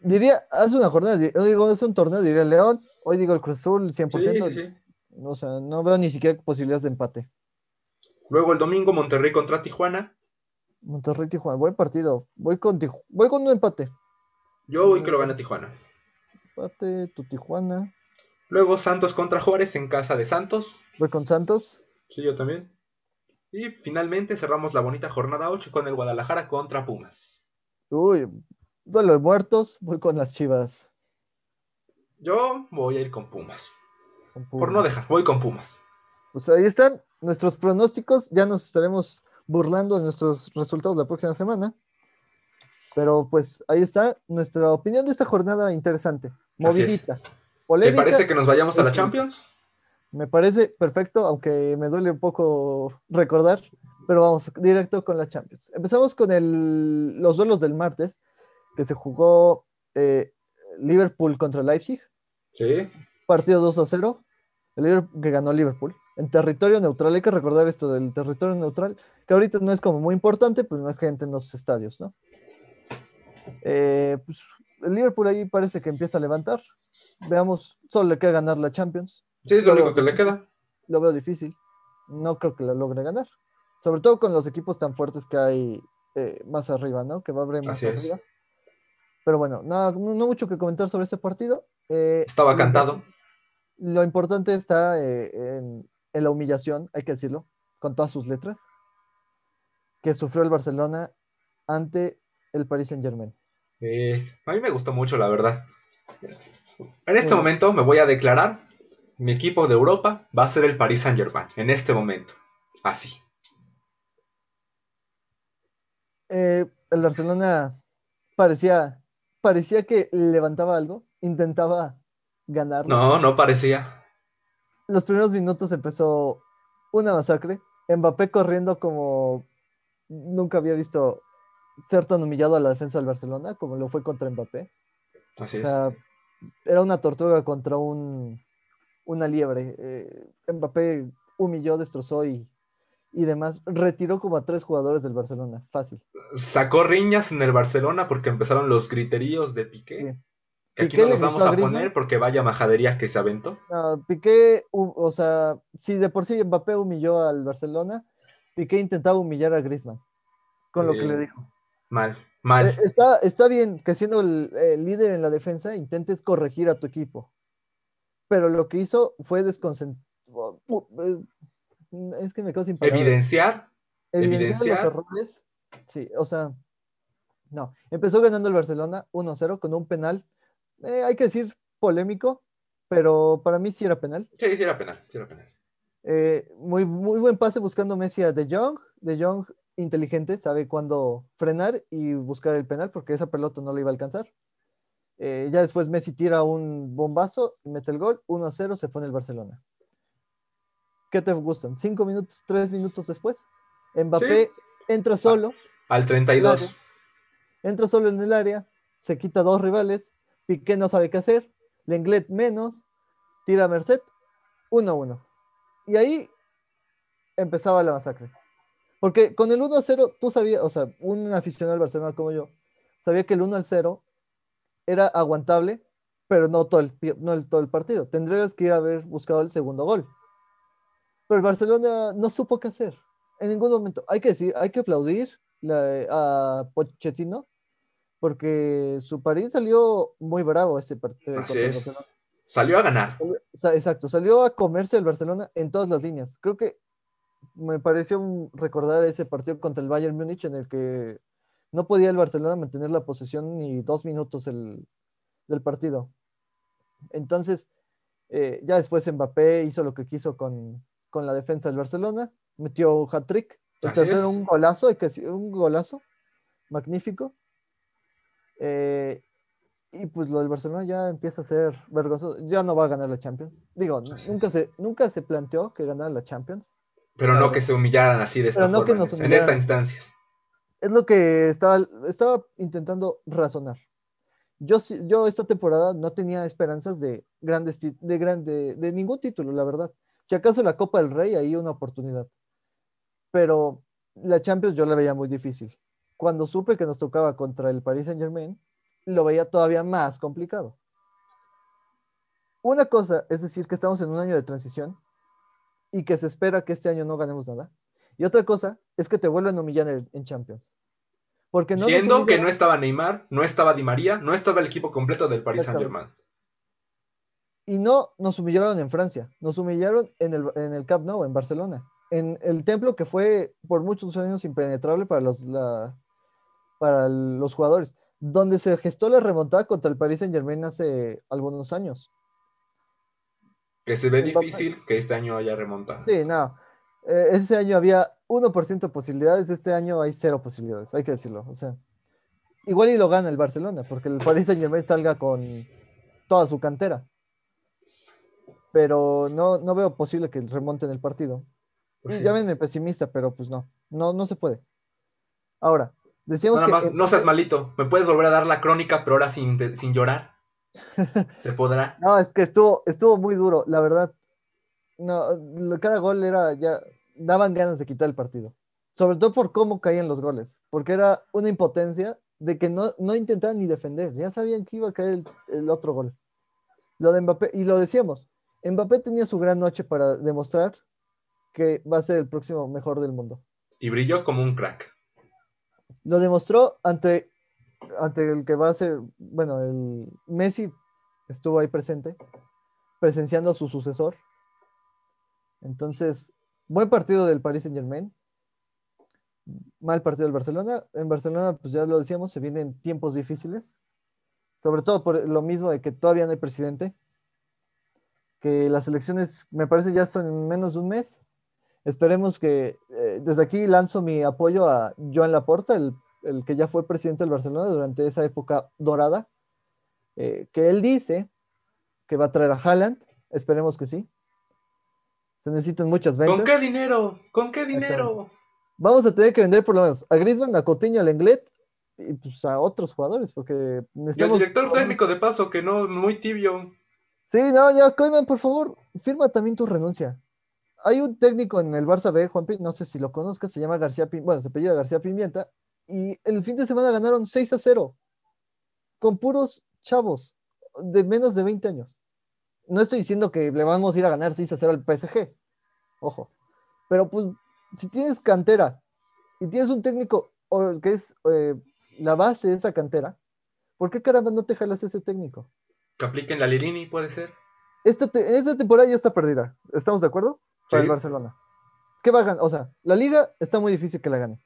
Diría, hace una jornada, yo digo, es un torneo, diría León. Hoy digo el Cruz Azul, 100%. Sí, sí, sí. O sea, no veo ni siquiera posibilidades de empate. Luego el domingo, Monterrey contra Tijuana. Monterrey Tijuana, buen partido. Voy con, Tiju- voy con un empate. Yo voy que lo gana Tijuana. Empate, tu Tijuana. Luego Santos contra Juárez en casa de Santos. Voy con Santos. Sí, yo también. Y finalmente cerramos la bonita jornada 8 con el Guadalajara contra Pumas. Uy, duelo de muertos. Voy con las chivas. Yo voy a ir con Pumas. con Por Pumas. no dejar, voy con Pumas. Pues ahí están nuestros pronósticos. Ya nos estaremos burlando de nuestros resultados la próxima semana. Pero pues ahí está nuestra opinión de esta jornada interesante. Movidita. ¿Te parece que nos vayamos a la. Champions? Me parece perfecto, aunque me duele un poco recordar, pero vamos directo con la Champions. Empezamos con el- los duelos del martes, que se jugó eh, Liverpool contra Leipzig, Sí. partido 2 a 0, el Liverpool- que ganó Liverpool. En territorio neutral, hay que recordar esto del territorio neutral, que ahorita no es como muy importante, pues no hay gente en los estadios, ¿no? Eh, pues, el Liverpool ahí parece que empieza a levantar. Veamos, solo le queda ganar la Champions Sí, es lo Pero- único que le queda. lo veo difícil. No creo que la logre ganar. Sobre todo con los equipos tan fuertes que hay eh, más arriba, ¿no? Que va a haber más Así es. arriba. Pero bueno, nada, no, mucho que comentar sobre ese partido. Eh, Estaba lo cantado. Lo importante está en, en la humillación, hay que decirlo, con todas sus letras, que sufrió el Barcelona ante el Paris Saint Germain. Eh, a mí me gustó mucho, la verdad. En este momento me voy a declarar, mi equipo de Europa va a ser el Paris Saint Germain. En este momento. Así. Eh, el Barcelona parecía, parecía que levantaba algo, intentaba ganar. No, no parecía. Los primeros minutos empezó una masacre. Mbappé corriendo como nunca había visto ser tan humillado a la defensa del Barcelona como lo fue contra Mbappé. Así O es. sea, era una tortuga contra un, una liebre. Eh, Mbappé humilló, destrozó y, y demás. Retiró como a tres jugadores del Barcelona. Fácil. Sacó riñas en el Barcelona porque empezaron los griteríos de Piqué. Sí. Que aquí Piqué no nos vamos a poner porque vaya majadería que se aventó. No, Piqué, o sea, si de por sí Mbappé humilló al Barcelona, Piqué intentaba humillar a Griezmann con lo que le dijo. Mal, mal. Eh, Está, está bien que siendo el, el líder en la defensa intentes corregir a tu equipo, pero lo que hizo fue desconcentrar. Es que me quedo sin palabras. Evidenciar. Evidenciar evidenciar. los errores. Sí, o sea, no. Empezó ganando el Barcelona 1-0 con un penal, eh, hay que decir polémico, pero para mí sí era penal. Sí, sí era penal, sí era penal. Eh, muy, muy buen pase buscando Messi a De Jong. De Jong inteligente, sabe cuándo frenar y buscar el penal porque esa pelota no le iba a alcanzar. Eh, ya después Messi tira un bombazo y mete el gol. 1 a 0 se pone el Barcelona. ¿Qué te gustan? ¿Cinco minutos, tres minutos después? Mbappé entra solo, Al 32. Claro. entra solo en el área, se quita dos rivales, Piqué no sabe qué hacer, Lenglet menos, tira a Merced, 1-1. Y ahí empezaba la masacre. Porque con el 1-0, tú sabías, o sea, un aficionado al Barcelona como yo, sabía que el 1-0 era aguantable, pero no todo el, no el- todo el partido. Tendrías que ir a haber buscado el segundo gol. Pero el Barcelona no supo qué hacer. En ningún momento. Hay que decir, hay que aplaudir la- a Pochettino, porque su París salió muy bravo ese partido. Así es. Salió a ganar. Exacto, salió a comerse el Barcelona en todas las líneas. Creo que me pareció recordar ese partido contra el Bayern Múnich en el que no podía el Barcelona mantener la posesión ni dos minutos el- del partido. Entonces, eh, ya después Mbappé hizo lo que quiso con, con la defensa del Barcelona, metió hat-trick, el Así tercero es. un golazo, hay que decir, un golazo, magnífico. Eh, y pues lo del Barcelona ya empieza a ser vergonzoso, ya no va a ganar la Champions. Digo, Así nunca se, nunca se planteó que ganara la Champions. Pero no que se humillaran así de esta Pero no que forma. nos en- estas instancias. Es lo que estaba, estaba intentando razonar. Yo, yo esta temporada no tenía esperanzas de grandes de grande de ningún título, la verdad. Si acaso la Copa del Rey, ahí una oportunidad. Pero la Champions yo la veía muy difícil. Cuando supe que nos tocaba contra el Paris Saint Germain, lo veía todavía más complicado. Una cosa es decir que estamos en un año de transición y que se espera que este año no ganemos nada. Y otra cosa es que te vuelven a humillar en, en Champions. Porque no Siendo que no estaba Neymar, no estaba Di María, no estaba el equipo completo del Paris Saint. Germain. Y no nos humillaron en Francia, nos humillaron en el, en el Camp Nou, en Barcelona, en el templo que fue por muchos años impenetrable para los, la- para los jugadores, donde se gestó la remontada contra el Paris Saint Germain hace algunos años. Que se ve difícil que este año haya remontado. Sí, no. eh, ese año había 1% de posibilidades, este año hay cero posibilidades, hay que decirlo. O sea, igual y lo gana el Barcelona, porque el Paris Saint Germain salga con toda su cantera. Pero no, no veo posible que remonten el partido. Pues sí. Llámenme pesimista, pero pues no, no, no se puede. Ahora, decíamos Nada que más, no seas malito. ¿Me puedes volver a dar la crónica, pero ahora sin, sin llorar? *laughs* ¿Se podrá? no, es que estuvo, estuvo muy duro, la verdad. No, lo- cada gol era ya daban ganas de quitar el partido. Sobre todo por cómo caían los goles, porque era una impotencia de que no, no intentaban ni defender, ya sabían que iba a caer el, el otro gol. Lo de Mbappé, y lo decíamos, Mbappé tenía su gran noche para demostrar que va a ser el próximo mejor del mundo. Y brilló como un crack. Lo demostró ante, ante el que va a ser, bueno, el Messi estuvo ahí presente, presenciando a su sucesor. Entonces, buen partido del Paris Saint Germain. Mal partido del Barcelona. En Barcelona, pues ya lo decíamos, se vienen tiempos difíciles. Sobre todo por lo mismo de que todavía no hay presidente. Que las elecciones, me parece, ya son en menos de un mes. Esperemos que eh, desde aquí lanzo mi apoyo a Joan Laporta, el, el que ya fue presidente del Barcelona durante esa época dorada, eh, que él dice que va a traer a Haaland, esperemos que sí. Se necesitan muchas ventas. ¿Con qué dinero? ¿Con qué dinero? Vamos a tener que vender por lo menos a Griezmann, a Coutinho, a Lenglet y pues a otros jugadores, porque Y el necesitamos... director técnico de paso, que no, muy tibio. Sí, no, ya, Koeman, por favor, firma también tu renuncia. Hay un técnico en el Barça B, Juanpi, no sé si lo conozcas, se llama García Pimienta, bueno, se apellida García Pimienta, y el fin de semana ganaron 6 a 0, con puros chavos de menos de 20 años. No estoy diciendo que le vamos a ir a ganar 6 a 0 al PSG, ojo, pero pues si tienes cantera y tienes un técnico que es eh, la base de esa cantera, ¿por qué caramba no te jalas ese técnico? Que apliquen la Lirini, puede ser. Esta, te- esta temporada ya está perdida. ¿Estamos de acuerdo? Para Sí. el Barcelona. ¿Qué va a ganar? O sea, la liga está muy difícil que la gane.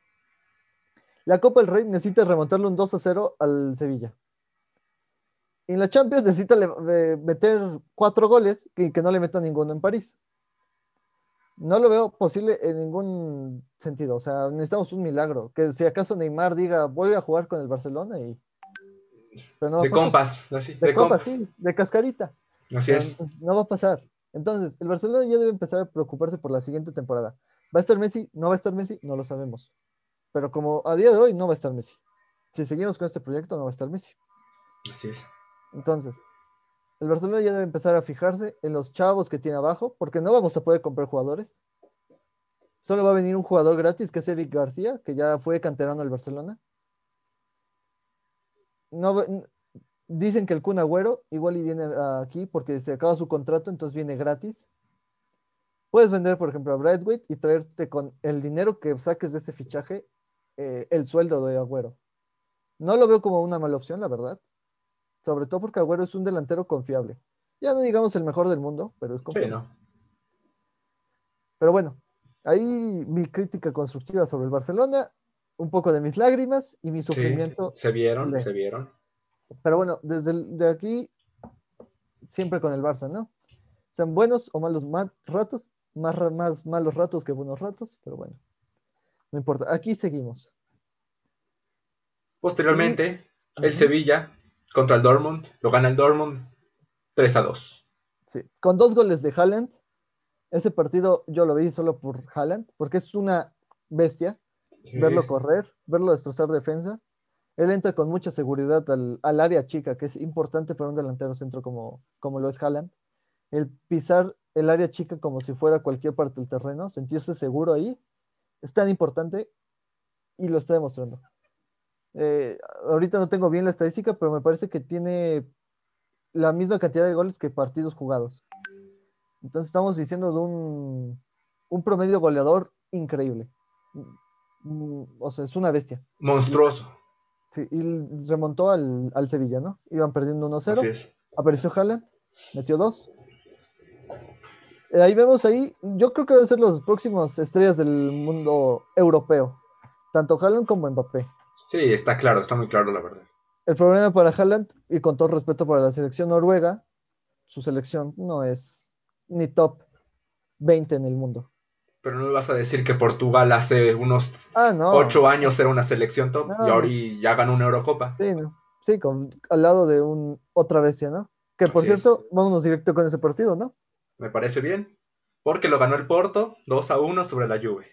La Copa del Rey necesita remontarle un 2 a 0 al Sevilla. Y en la Champions necesita le- meter cuatro goles y que no le meta ninguno en París. No lo veo posible en ningún sentido. O sea, necesitamos un milagro. Que si acaso Neymar diga, voy a jugar con el Barcelona y. Pero no va a De pasar. compas, así, De, de compa, compas. sí, de cascarita. Así es. No va a pasar. Entonces, el Barcelona ya debe empezar a preocuparse por la siguiente temporada. ¿Va a estar Messi? ¿No va a estar Messi? No lo sabemos. Pero como a día de hoy no va a estar Messi. Si seguimos con este proyecto, no va a estar Messi. Así es. Entonces, el Barcelona ya debe empezar a fijarse en los chavos que tiene abajo, porque no vamos a poder comprar jugadores. Solo va a venir un jugador gratis, que es Eric García, que ya fue canterano del Barcelona. No, dicen que el Kun Agüero igual y viene aquí porque se acaba su contrato, entonces viene gratis. Puedes vender, por ejemplo, a Bradway y traerte con el dinero que saques de ese fichaje eh, el sueldo de Agüero. No lo veo como una mala opción, la verdad. Sobre todo porque Agüero es un delantero confiable. Ya no digamos el mejor del mundo, pero es Sí, confiable. ¿no? Pero bueno, ahí mi crítica constructiva sobre el Barcelona, un poco de mis lágrimas y mi Sí, sufrimiento. se vieron, se vieron. Pero bueno, desde el- de aquí, siempre con el Barça, ¿no? Sean buenos o malos ma- ratos, más, más malos ratos que buenos ratos, pero bueno, no importa. Aquí seguimos. Posteriormente, el Ujú. Sevilla contra el Dortmund, lo gana el Dortmund 3 a 2. Sí, con dos goles de Haaland. Ese partido yo lo vi solo por Haaland, porque es una bestia. verlo correr, verlo destrozar defensa. Él entra con mucha seguridad al, área chica, que es importante para un delantero centro como, como lo es Haaland. El pisar el área chica como si fuera cualquier parte del terreno, sentirse seguro ahí, es tan importante y lo está demostrando. Eh, ahorita no tengo bien la estadística, pero me parece que tiene la misma cantidad de goles que partidos jugados. Entonces estamos diciendo de un, un promedio goleador increíble mm, o sea, es una bestia. Monstruoso. Sí, y remontó al, al Sevilla, ¿no? Iban perdiendo 1-0. Así es. Apareció Haaland, metió dos. Eh, ahí vemos ahí, yo creo que van a ser los próximos estrellas del mundo europeo, tanto Haaland como Mbappé. Sí, está claro, está muy claro la verdad. El problema para Haaland, y con todo respeto para la selección noruega, su selección no es ni top 20 en el mundo. Pero no me vas a decir que Portugal hace unos Ah, no. ocho años era una selección top No. y ahora y ya ganó una Eurocopa. Sí, no. Sí, con, al lado de un otra bestia, ¿no? Que por Así es. cierto, vámonos directo con ese partido, ¿no? Me parece bien. Porque lo ganó el Porto 2 a 1 sobre la Juve.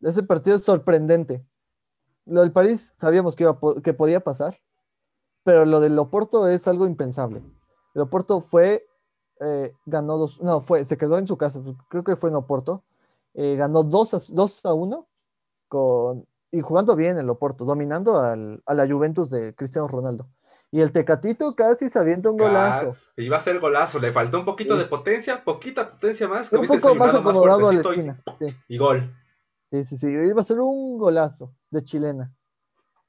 Ese partido es sorprendente. Lo del París sabíamos que, iba que podía pasar, pero lo del Oporto es algo impensable. El Oporto fue, eh, ganó dos, no, fue, se quedó en su casa, creo que fue en Oporto, eh, ganó 2 a, 2 a 1 con, y jugando bien el Oporto, dominando al- a la Juventus de Cristiano Ronaldo. Y el Tecatito casi se avienta un golazo. Iba a ser golazo. Le faltó un poquito Sí. de potencia, poquita potencia más. Que Un poco más acomodado a la y- esquina. Sí. y gol. Sí, sí, sí. Iba a ser un golazo de chilena.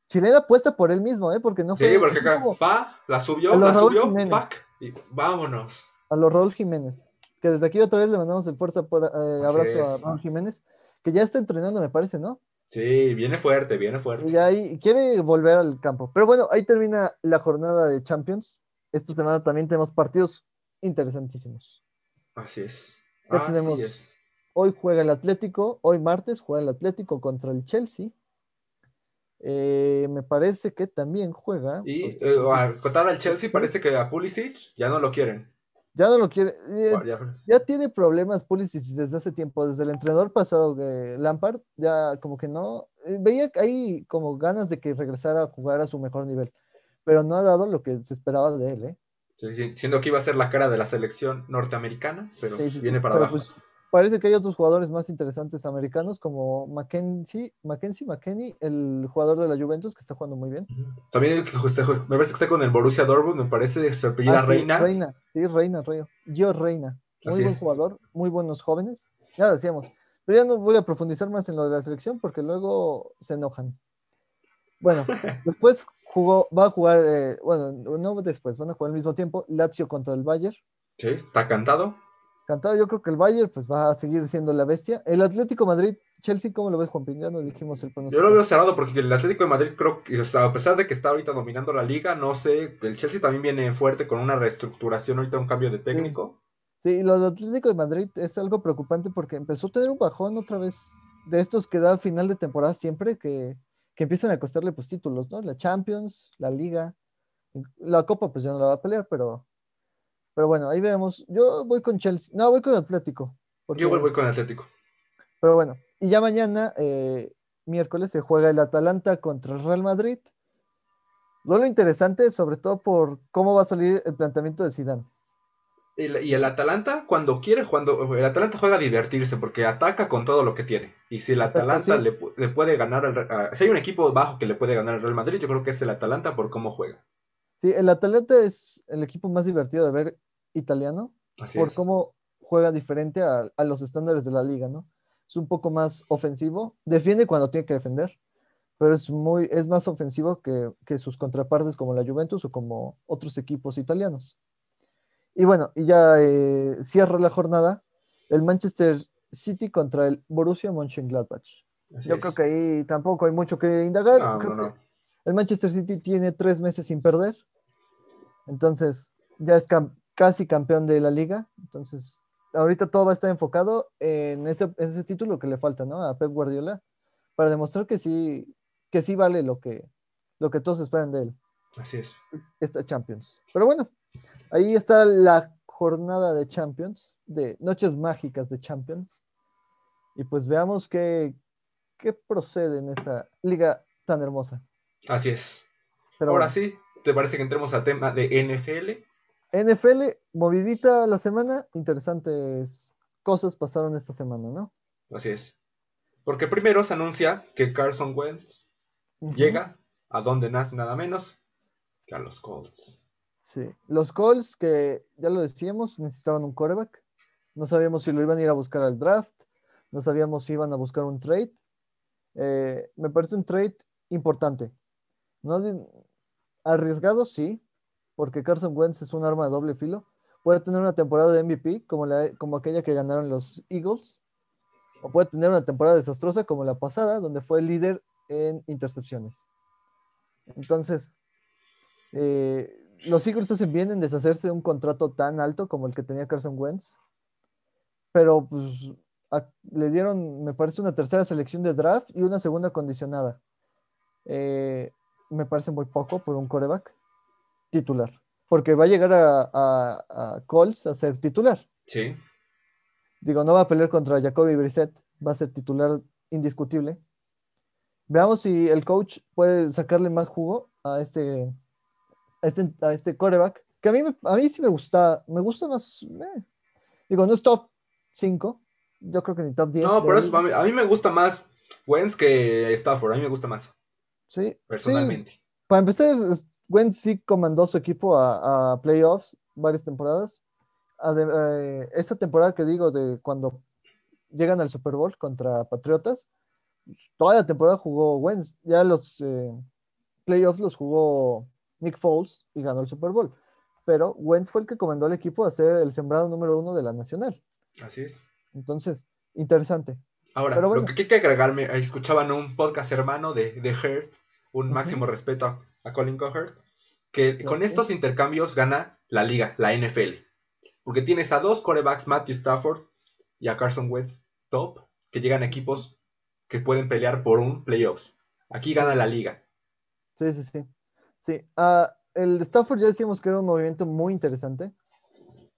Chilena puesta por él mismo, ¿eh? Porque no fue. Sí, porque acá va, la subió, la Raúl subió, Jiménez. pac, y vámonos. a los Raúl Jiménez. Que desde aquí otra vez le mandamos el fuerza por, eh, abrazo a. Raúl Jiménez, que ya está entrenando, me parece, ¿no? Sí, viene fuerte, viene Y fuerte. ya ahí quiere volver al campo. Pero bueno, ahí termina la jornada de Champions. Esta semana también tenemos partidos interesantísimos. Así es. Ya Así tenemos- es. Hoy juega el Atlético, hoy martes juega el Atlético contra el Chelsea. Eh, me parece que también juega. Y eh, a contar al Chelsea parece que a Pulisic ya no lo quieren. Ya no lo quiere. eh, ya- ya tiene problemas Pulisic desde hace tiempo, desde el entrenador pasado que Lampard, ya como que no, eh, veía que hay como ganas de que regresara a jugar a su mejor nivel, pero no ha dado lo que se esperaba de él, ¿eh? sí, siendo que iba a ser la cara de la selección norteamericana, pero Sí, sí, sí, viene para pero abajo. pues, parece que hay otros jugadores más interesantes americanos como Mackenzie, Mackenzie McKennie, el jugador de la Juventus que está jugando muy bien. También el que me parece que está con el Borussia Dortmund, me parece se apellida Ah, sí, Reina. Reina, sí, Reina, Reina. Gio Reina. Muy Así buen es. jugador, muy buenos jóvenes. Ya lo decíamos. Pero ya no voy a profundizar más en lo de la selección porque luego se enojan. Bueno, *laughs* después jugó, va a jugar, eh, bueno, no después, van a jugar al mismo tiempo Lazio contra el Bayern. Sí, está cantado. Cantado, yo creo que el Bayern pues va a seguir siendo la bestia. El Atlético Madrid, Chelsea, ¿cómo lo ves, Juan Ya no dijimos el Yo pronóstico. lo veo cerrado porque el Atlético de Madrid creo que, o sea, a pesar de que está ahorita dominando la liga, no sé, el Chelsea también viene fuerte con una reestructuración, ahorita un cambio de técnico. Sí, lo del Atlético de Madrid es algo preocupante porque empezó a tener un bajón otra vez de estos que da final de temporada siempre, que, que empiezan a costarle pues títulos, ¿no? La Champions, la Liga, la Copa pues ya no la va a pelear, pero, pero bueno, ahí vemos. Yo voy con Chelsea, no, voy con Atlético. porque- Yo voy con Atlético. Pero bueno, y ya mañana, eh, miércoles, se juega el Atalanta contra el Real Madrid. Duelo interesante, sobre todo por cómo va a salir el planteamiento de Zidane. Y, el Atalanta, cuando quiere, cuando el Atalanta juega a divertirse, porque ataca con todo lo que tiene. Y si el Atalanta le, le puede ganar al a- si hay un equipo bajo que le puede ganar al Real Madrid, yo creo que es el Atalanta por cómo juega. Sí, el Atalanta es el equipo más divertido de ver italiano Así por es. cómo juega diferente a, a los estándares de la liga, ¿no? Es un poco más ofensivo, defiende cuando tiene que defender, pero es, muy, es más ofensivo que, que sus contrapartes como la Juventus o como otros equipos italianos. Y bueno, y ya eh, cierra la jornada el Manchester City contra el Borussia Mönchengladbach. Así Yo es. creo que ahí tampoco hay mucho que indagar. No, Creo no, no. que el Manchester City tiene tres meses sin perder. Entonces, ya es cam- casi campeón de la liga. Entonces, ahorita todo va a estar enfocado en ese, título que le falta, ¿no? A Pep Guardiola, para demostrar que sí, que sí vale lo que, lo que todos esperan de él, Así es. esta Champions. Pero bueno, ahí está la jornada de Champions, de noches mágicas de Champions. Y pues veamos qué, qué procede en esta liga tan hermosa. Así es. Pero Ahora bueno. sí, ¿te parece que entremos al tema de NFL? NFL, movidita la semana, interesantes cosas pasaron esta semana, ¿no? Así es. Porque primero se anuncia que Carson Wentz llega a donde nace nada menos que a los Colts. Sí. Los Colts, que ya lo decíamos, necesitaban un quarterback. No sabíamos si lo iban a ir a buscar al draft, no sabíamos si iban a buscar un trade. Eh, me parece un trade importante. No arriesgado, sí, porque Carson Wentz es un arma de doble filo. Puede tener una temporada de MVP como, la, como aquella que ganaron los Eagles, o puede tener una temporada desastrosa como la pasada, donde fue el líder en intercepciones. Entonces, eh, los Eagles hacen bien en deshacerse de un contrato tan alto como el que tenía Carson Wentz, pero pues le dieron, me parece, una tercera selección de draft y una segunda condicionada. Eh, me parece muy poco por un coreback titular, porque va a llegar a, a, Colts a ser titular. Sí. Digo, no va a pelear contra Jacoby Brissett, va a ser titular indiscutible. Veamos si el coach puede sacarle más jugo a este, a este, a este coreback, que a mí, a mí sí me gusta, me gusta más, eh. digo, no es top 5, yo creo que ni top 10. No, pero eso, a, mí, me gusta más Wentz que Stafford, a mí me gusta más. Sí. Personalmente. Para empezar, Wentz sí comandó su equipo a, playoffs varias temporadas. Eh, esa temporada que digo de cuando llegan al Super Bowl contra Patriotas, toda la temporada jugó Wentz. Ya los eh, playoffs los jugó Nick Foles y ganó el Super Bowl. Pero Wentz fue el que comandó al equipo a ser el sembrado número uno de la nacional. Así es. Entonces, interesante. Ahora, lo que hay que agregarme, escuchaban un podcast hermano de, de Hurt, un máximo respeto a, Colin Cowherd, que con estos intercambios gana la liga, la NFL. Porque tienes a dos corebacks, Matthew Stafford y a Carson Wentz, top, que llegan a equipos que pueden pelear por un playoffs. Aquí gana la liga. Sí, sí, sí. Sí, ah, el Stafford ya decíamos que era un movimiento muy interesante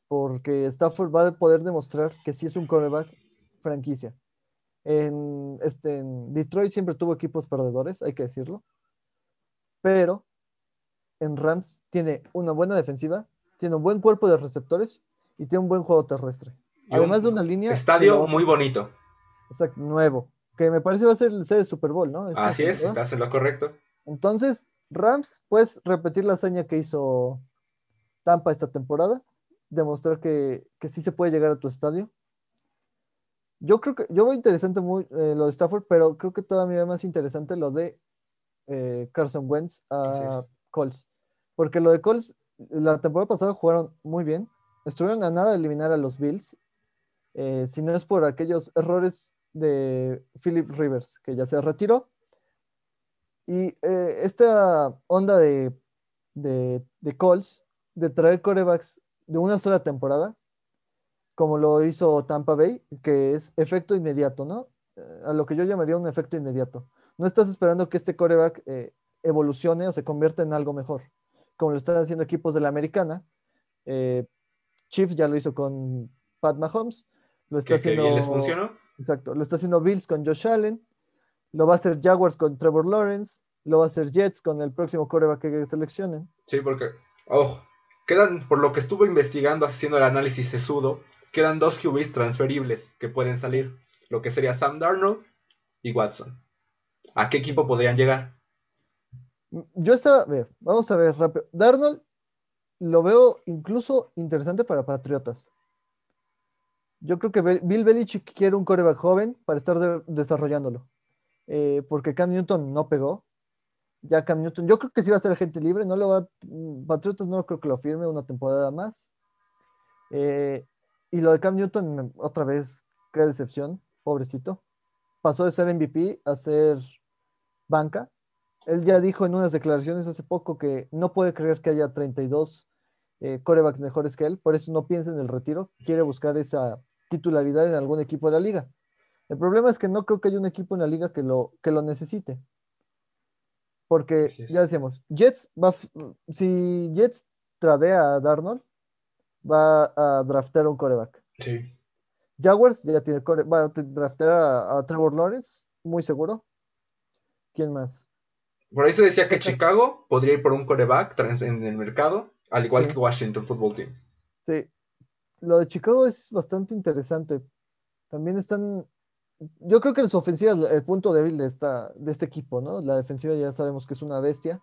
porque Stafford va a poder demostrar que sí es un coreback franquicia. En, este, en Detroit siempre tuvo equipos perdedores, hay que decirlo, pero en Rams tiene una buena defensiva, tiene un buen cuerpo de receptores y tiene un buen juego terrestre. Además de una línea. Estadio muy bonito. Exacto, nuevo. Que me parece va a ser el sede de Super Bowl, ¿no? Así es, estás en lo correcto. Entonces, Rams, puedes repetir la hazaña que hizo Tampa esta temporada, demostrar que, que sí se puede llegar a tu estadio. Yo creo que, yo veo interesante muy, eh, lo de Stafford, pero creo que todavía más interesante lo de eh, Carson Wentz a Colts. Porque lo de Colts, la temporada pasada jugaron muy bien, estuvieron a nada de eliminar a los Bills, eh, si no es por aquellos errores de Philip Rivers, que ya se retiró, y eh, esta onda de, de, de Colts, de traer corebacks de una sola temporada, como lo hizo Tampa Bay, que es efecto inmediato, ¿no? Eh, a lo que yo llamaría un efecto inmediato. No estás esperando que este coreback eh, evolucione o se convierta en algo mejor, como lo están haciendo equipos de la americana. Chiefs ya lo hizo con Pat Mahomes. Lo está haciendo, les funcionó. Exacto, lo está haciendo Bills con Josh Allen lo va a hacer Jaguars con Trevor Lawrence, lo va a hacer Jets con el próximo coreback que seleccionen. Sí, porque, ojo, quedan, por lo que estuve investigando, haciendo el análisis sesudo, quedan dos QBs transferibles que pueden salir, lo que sería Sam Darnold y Watson. ¿A qué equipo podrían llegar? Yo estaba, vamos a ver rápido. Darnold lo veo incluso interesante para Patriotas. Yo creo que Bill Belichick quiere un coreback joven para estar desarrollándolo. Eh, porque Cam Newton no pegó. Ya Cam Newton, yo creo que sí va a ser agente libre, no lo va, Patriotas no creo que lo firme una temporada más. Eh, y lo de Cam Newton, otra vez, qué decepción, pobrecito. Pasó de ser MVP a ser banca. Él ya dijo en unas declaraciones hace poco que no puede creer que haya 32 eh, corebacks mejores que él, por eso no piensa en el retiro, quiere buscar esa titularidad en algún equipo de la liga. El problema es que no creo que haya un equipo en la liga que lo, que lo necesite. Porque ya decíamos, Jets va, si Jets tradea a Darnold, va a draftear un coreback. Sí. Jaguars ya tiene va a draftear a, Trevor Lawrence, muy seguro. ¿Quién más? Por ahí se decía que Chicago podría ir por un coreback en el mercado, al igual que Washington Football Team. Sí. Lo de Chicago es bastante interesante. También están yo creo que en su ofensiva es el punto débil de, esta, de este equipo, ¿no? La defensiva ya sabemos que es una bestia.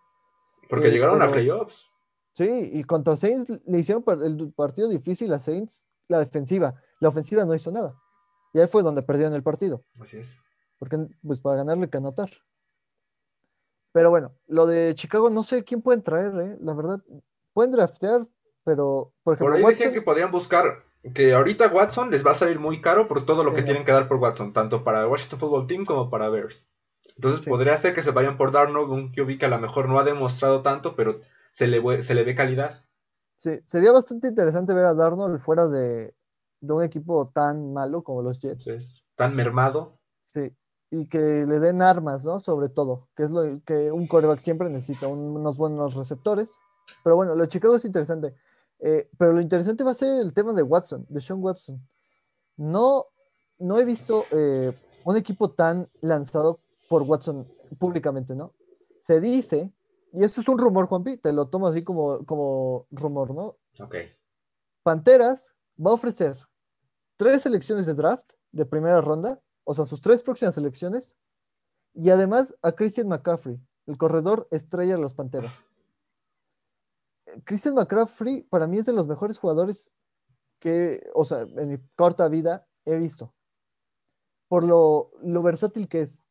Porque eh, llegaron a playoffs. Sí, y contra Saints le hicieron el partido difícil a Saints, la defensiva. La ofensiva no hizo nada. Y ahí fue donde perdieron el partido. Así es. porque pues para ganarle hay que anotar. Pero bueno, lo de Chicago no sé quién pueden traer, ¿eh? la verdad. Pueden draftear, pero por ejemplo. Por ahí decían que podrían buscar que ahorita Watson les va a salir muy caro por todo lo que tienen que dar por Watson, tanto para Washington Football Team como para Bears. Entonces podría ser que se vayan por Darnold, un QB que a lo mejor no ha demostrado tanto, pero se le, se le ve calidad. Sí, sería bastante interesante ver a Darnold fuera de, un equipo tan malo como los Jets. tan mermado. Sí, y que le den armas, ¿no? Sobre todo, que es lo que un coreback siempre necesita, unos buenos receptores. Pero bueno, lo de Chicago es interesante. Eh, pero lo interesante va a ser el tema de Watson, de Sean Watson. No, no he visto eh, un equipo tan lanzado por Watson públicamente, ¿no? Se dice, y eso es un rumor, Juanpi, te lo tomo así como, como rumor, ¿no? Ok. Panteras va a ofrecer tres selecciones de draft de primera ronda, o sea, sus tres próximas selecciones, y además a Christian McCaffrey, el corredor estrella de los Panteras. Christian McCaffrey para mí es de los mejores jugadores que, o sea, en mi corta vida he visto. Por lo, lo versátil que es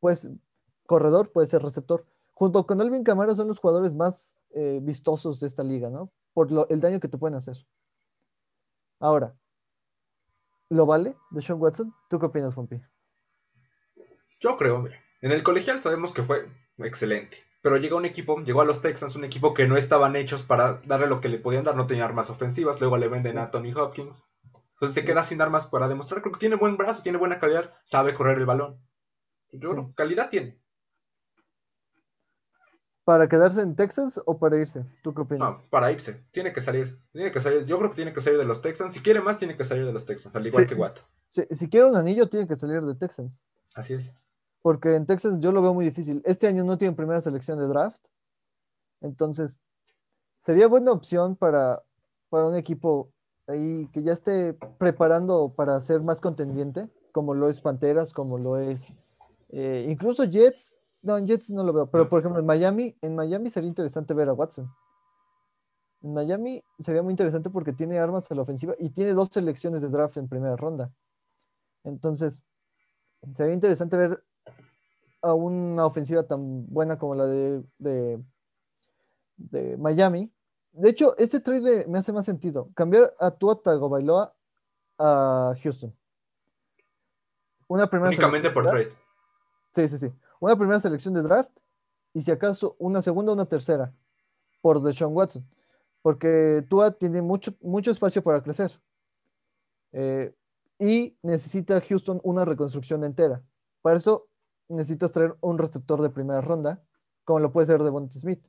pues corredor, puede ser receptor. Junto con Alvin Camara son los jugadores más eh, vistosos de esta liga, ¿no? Por el daño que te pueden hacer. Ahora, ¿lo vale de Sean Watson? ¿Tú qué opinas, Juanpi? Yo creo, en el colegial sabemos que fue excelente, pero llegó un equipo, llegó a los Texans, un equipo que no estaban hechos para darle lo que le podían dar, no tenía armas ofensivas, luego le venden a Tony Hopkins, entonces se queda sin armas para demostrar, creo que tiene buen brazo, tiene buena calidad, sabe correr el balón. Yo calidad tiene. ¿Para quedarse en Texans o para irse? ¿Tú qué opinas? No, para irse. Tiene que salir. Tiene que salir. Yo creo que tiene que salir de los Texans. Si quiere más, tiene que salir de los Texans, al igual que Watt. si quiere un anillo, tiene que salir de Texans. Así es. Porque en Texas yo lo veo muy difícil. Este año no tienen primera selección de draft. Entonces, sería buena opción para, para un equipo ahí que ya esté preparando para ser más contendiente, como lo es Panteras, como lo es eh, incluso Jets, no, en Jets no lo veo, pero por ejemplo en Miami, en Miami sería interesante ver a Watson. En Miami sería muy interesante porque tiene armas a la ofensiva y tiene dos selecciones de draft en primera ronda. Entonces, sería interesante ver a una ofensiva tan buena como la de, de, Miami. De hecho, este trade me, hace más sentido. Cambiar a Tua Tagovailoa a Houston. Una primera Únicamente por trade. Sí, sí, sí. Una primera selección de draft y si acaso una segunda o una tercera por Deshaun Watson. Porque Tua tiene mucho, mucho espacio para crecer. Eh, y necesita Houston una reconstrucción entera. Para eso necesitas traer un receptor de primera ronda, como lo puede ser Devonta Smith.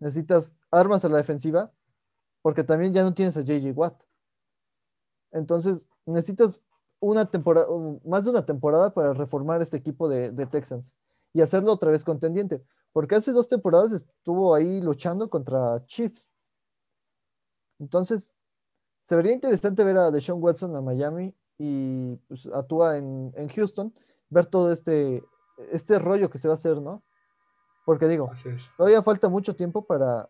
Necesitas armas a la defensiva, porque también ya no tienes a JJ Watt. Entonces, necesitas una temporada, más de una temporada para reformar este equipo de, Texans y hacerlo otra vez contendiente. Porque hace dos temporadas estuvo ahí luchando contra Chiefs. Entonces, se vería interesante ver a Deshaun Watson a Miami y pues, a Tua en, Houston, ver todo este, este rollo que se va a hacer, ¿no? Porque digo, todavía falta mucho tiempo para,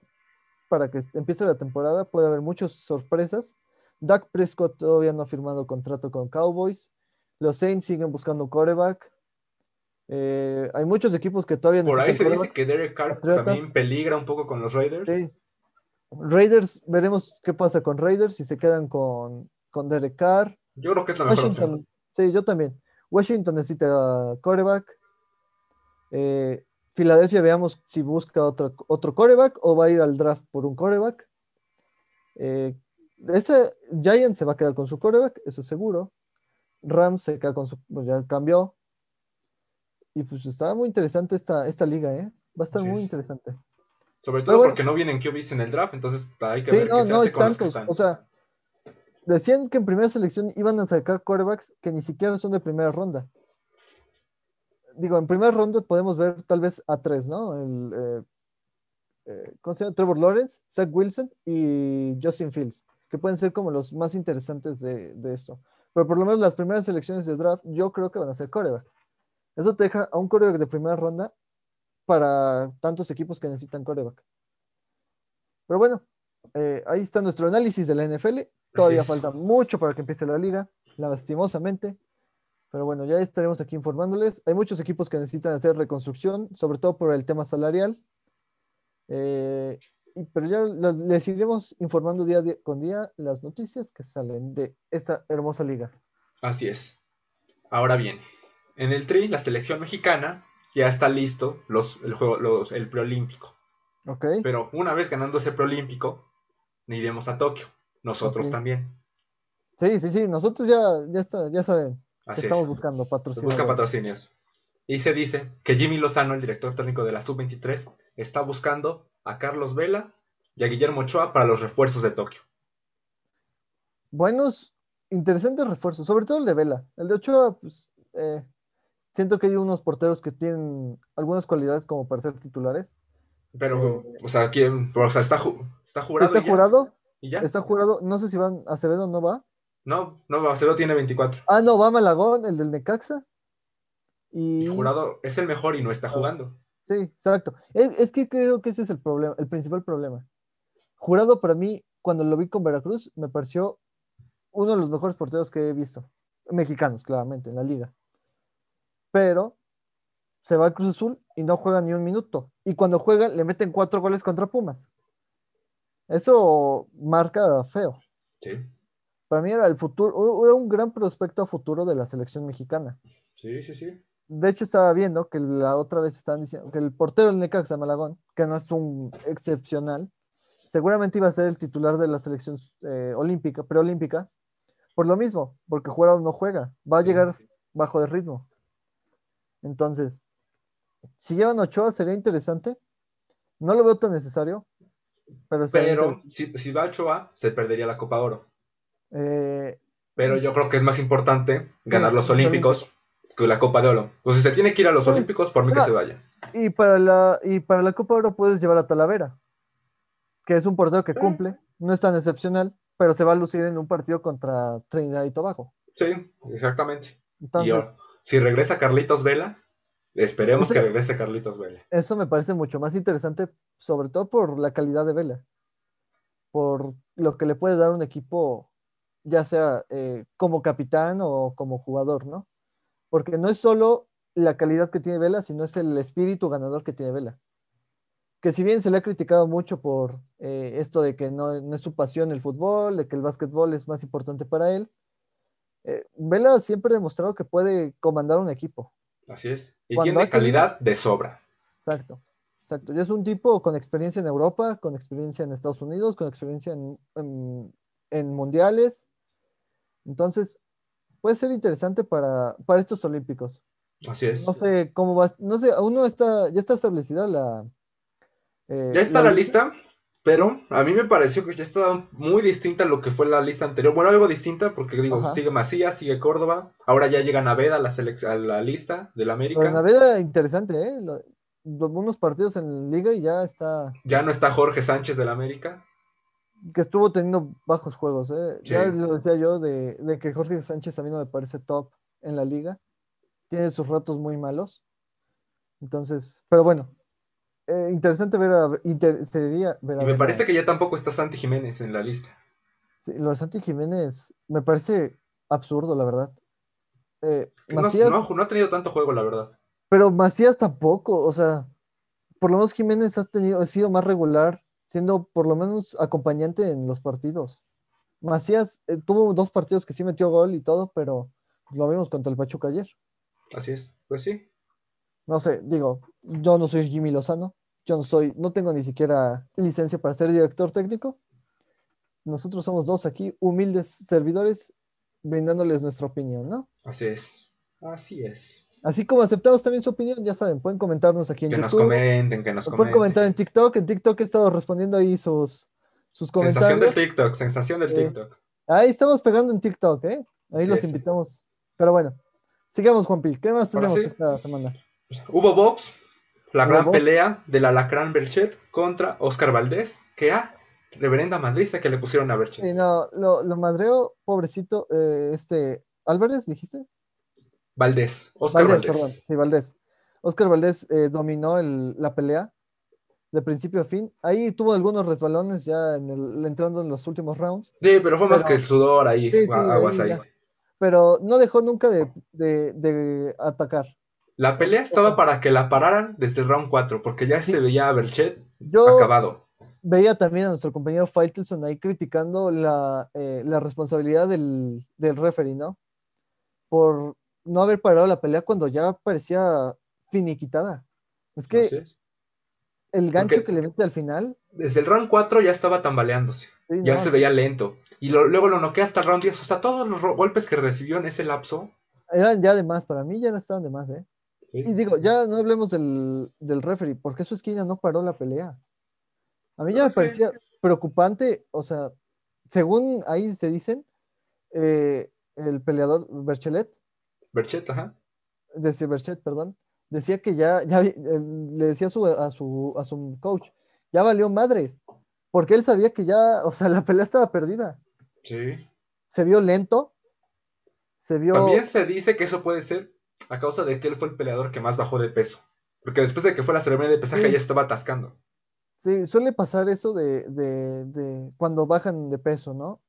para que empiece la temporada, puede haber muchas sorpresas Dak Prescott todavía no ha firmado contrato con Cowboys. Los Saints siguen buscando un quarterback. Eh, hay muchos equipos que todavía Por ahí se dice que Derek Carr también peligra un poco con los Raiders. Raiders, veremos qué pasa con Raiders, si se quedan con, con Derek Carr. Yo creo que es la mejor opción. Sí, yo también. Washington necesita quarterback. Eh, Filadelfia, veamos si busca otro, otro quarterback o va a ir al draft por un quarterback. Eh, este Giant se va a quedar con su coreback, eso es seguro. Rams se queda con su, pues ya cambió. Y pues está muy interesante esta, esta liga, ¿eh? Va a estar muy interesante. Sobre todo porque no vienen QBs en el draft, entonces hay que ver qué se hace con tantos, O sea, decían que en primera selección iban a sacar corebacks que ni siquiera son de primera ronda. Digo, en primera ronda podemos ver tal vez a tres, ¿no? El, eh, eh, ¿Cómo se llama? Trevor Lawrence, Zach Wilson y Justin Fields que pueden ser como los más interesantes de, esto. Pero por lo menos las primeras selecciones de draft yo creo que van a ser corebacks. Eso te deja a un coreback de primera ronda para tantos equipos que necesitan coreback. Pero bueno, eh, ahí está nuestro análisis de la NFL. Todavía falta mucho para que empiece la liga, lastimosamente. Pero bueno, ya estaremos aquí informándoles. Hay muchos equipos que necesitan hacer reconstrucción, sobre todo por el tema salarial. Eh, pero ya les iremos informando día, con día las noticias que salen de esta hermosa liga. Así es. Ahora bien, en el tri, la selección mexicana ya está listo los, el juego, los, el preolímpico. ¿Ok? Pero una vez ganando ese preolímpico, iremos a Tokio. Nosotros también. Sí, sí, sí. Nosotros ya, ya, está, ya saben que estamos es. buscando Se patrocinadores. busca patrocinios. Y se dice que Jimmy Lozano, el director técnico de la Sub-23, está buscando a Carlos Vela y a Guillermo Ochoa para los refuerzos de Tokio. Buenos, interesantes refuerzos, sobre todo el de Vela. El de Ochoa, pues, eh, siento que hay unos porteros que tienen algunas cualidades como para ser titulares. Pero, Eh, o sea, ¿quién? O sea, está, ju- está jurado. está y ya. jurado, ¿Y ya? está jurado, no sé si van, Acevedo no va. No, no, Acevedo tiene 24. Ah, no, va Malagón, el del Necaxa. Y, Y jurado es el mejor y no está jugando. Sí, exacto. Es, es que creo que ese es el problema, el principal problema. Jurado para mí, cuando lo vi con Veracruz, me pareció uno de los mejores porteros que he visto. Mexicanos, claramente, en la liga. Pero se va al Cruz Azul y no juega ni un minuto. Y cuando juega, le meten cuatro goles contra Pumas. Eso marca feo. Sí, Para mí era el futuro, era un gran prospecto a futuro de la selección mexicana. sí, sí, sí. De hecho, estaba viendo que la otra vez estaban diciendo que el portero del Necaxa Malagón, que no es un excepcional, seguramente iba a ser el titular de la selección eh, olímpica, preolímpica, por lo mismo, porque Jurado no juega, va a llegar bajo de ritmo. Entonces, si llevan Ochoa sería interesante. No lo veo tan necesario, pero si, si va Ochoa, se perdería la Copa Oro. eh, Pero yo creo que es más importante ganar los Olímpicos la Copa de Oro. Pues si se tiene que ir a los Sí. Olímpicos, por mí que se vaya. y para la y para la Copa Oro puedes llevar a Talavera, que es un portero que Sí. cumple, no es tan excepcional, pero se va a lucir en un partido contra Trinidad y Tobago. Sí, exactamente. Y Entonces, ahora, si regresa Carlitos Vela, esperemos que regrese Carlitos Vela. eso me parece mucho más interesante, sobre todo por la calidad de Vela, por lo que le puede dar un equipo, ya sea eh, como capitán o como jugador, ¿no? Porque no es solo la calidad que tiene Vela, sino es el espíritu ganador que tiene Vela. Que si bien se le ha criticado mucho por eh, esto de que no, no es su pasión el fútbol, de que el básquetbol es más importante para él, eh, Vela siempre ha demostrado que puede comandar un equipo. Así es. Y Cuando tiene calidad de sobra. Exacto, exacto. Y es un tipo con experiencia en Europa, con experiencia en Estados Unidos, con experiencia en, en- en mundiales. Entonces, puede ser interesante para, para estos olímpicos. Así es. No sé cómo va, no sé, aún no está, ya está establecida la... eh, Ya está la lista, pero a mí me pareció que ya está muy distinta a lo que fue la lista anterior. Bueno, algo distinta, porque digo, Ajá. sigue Macías, sigue Córdoba. Ahora ya llega Naveda a la, a la lista del América. Naveda, interesante, ¿eh? Lo- unos partidos en liga y ya está, Ya no está Jorge Sánchez del América. Que estuvo teniendo bajos juegos, ¿eh? Ya lo decía yo de, de que Jorge Sánchez a mí no me parece top en la liga. Tiene sus ratos muy malos. Entonces, pero bueno, eh, interesante ver a, inter- sería ver a Y me ver parece a- que ya tampoco está Santi Jiménez en la lista. sí, lo de Santi Jiménez me parece absurdo, la verdad. Eh, No, Macías, no, no ha tenido tanto juego, la verdad. pero Macías tampoco, o sea, por lo menos Jiménez ha tenido, ha sido más regular, siendo por lo menos acompañante en los partidos. Macías eh, tuvo dos partidos que sí metió gol y todo, pero lo vimos contra el Pachuca ayer. Así es. Pues sí. No sé, digo, yo no soy Jimmy Lozano, yo no soy, no tengo ni siquiera licencia para ser director técnico. Nosotros somos dos aquí, humildes servidores, brindándoles nuestra opinión, ¿no? Así es. Así es. Así como aceptamos también su opinión, ya saben, pueden comentarnos aquí en Que nos YouTube. comenten, que nos Nos pueden comentar en comenten. TikTok. En TikTok he estado respondiendo ahí sus, sus Sensación del comentarios. TikTok, sensación del Sí. TikTok. Ahí estamos pegando en TikTok, ¿eh? Ahí los invitamos. Pero bueno, sigamos, Juanpi. ¿Qué más tenemos sí. esta semana? Hubo box, la gran box. pelea del Alacrán Berchet contra Oscar Valdés, que a reverenda madriza que le pusieron a Berchet. No, lo, lo madreo, pobrecito, eh, este, Álvarez, dijiste? Valdés, Oscar Valdés, Valdés. perdón, sí, Valdés. Oscar Valdés eh, dominó el- la pelea de principio a fin. Ahí tuvo algunos resbalones ya en el, entrando en los últimos rounds. Sí, pero fue más Pero- que el sudor ahí, Sí, sí, aguas ahí pero no dejó nunca de, de- de atacar. La pelea estaba para que la pararan desde el round 4, porque ya Sí. se veía a Berchet Yo acabado. veía también a nuestro compañero Faitelson ahí criticando la, eh, la responsabilidad del, del referee, ¿no? Por no haber parado la pelea cuando ya parecía finiquitada. Es que es. el gancho Porque- que le mete al final, Desde el round 4 ya estaba tambaleándose. sí, Ya no, se sí, veía lento. Y lo- luego lo noquea hasta el round 10. O sea, todos los golpes que recibió en ese lapso. eran ya de más, para mí ya no estaban de más, ¿eh? sí. Y digo, ya no hablemos del, del referee, porque su esquina no paró la pelea. A mí ya No, me parecía preocupante, o sea, según ahí se dicen, eh, el peleador Berchelet, Berchet, ajá. decía Berchet, perdón, decía que ya, ya eh, le decía a su, a su, a su coach, ya valió madres, porque él sabía que ya, o sea, la pelea estaba perdida. Sí. Se vio lento, se vio... También se dice que eso puede ser a causa de que él fue el peleador que más bajó de peso. Porque después de que fue la ceremonia de pesaje Sí. ya estaba atascando. Sí, suele pasar eso de, de, de cuando bajan de peso, ¿no?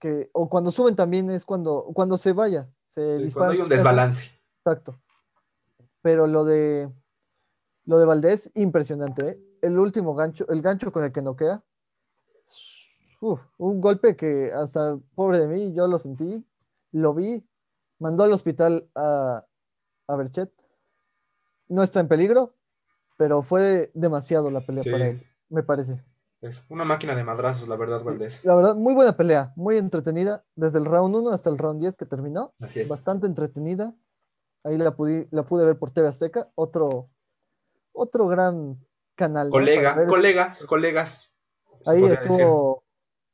Que, o cuando suben también es cuando, cuando se vaya, se Sí, cuando hay un desbalance. Exacto. Pero lo de lo de Valdés, impresionante, ¿eh? El último gancho, el gancho con el que noquea. uf, un golpe que hasta pobre de mí, yo lo sentí, lo vi, mandó al hospital a, a Berchet. No está en peligro, pero fue demasiado la pelea Sí. para él, me parece. Es una máquina de madrazos, la verdad, Valdés. La verdad, muy buena pelea, muy entretenida, desde el round 1 hasta el round 10 que terminó, Así es. bastante entretenida. Ahí la pude, la pude ver por TV Azteca, otro, otro gran canal. Colega, colegas, colegas. Ahí estuvo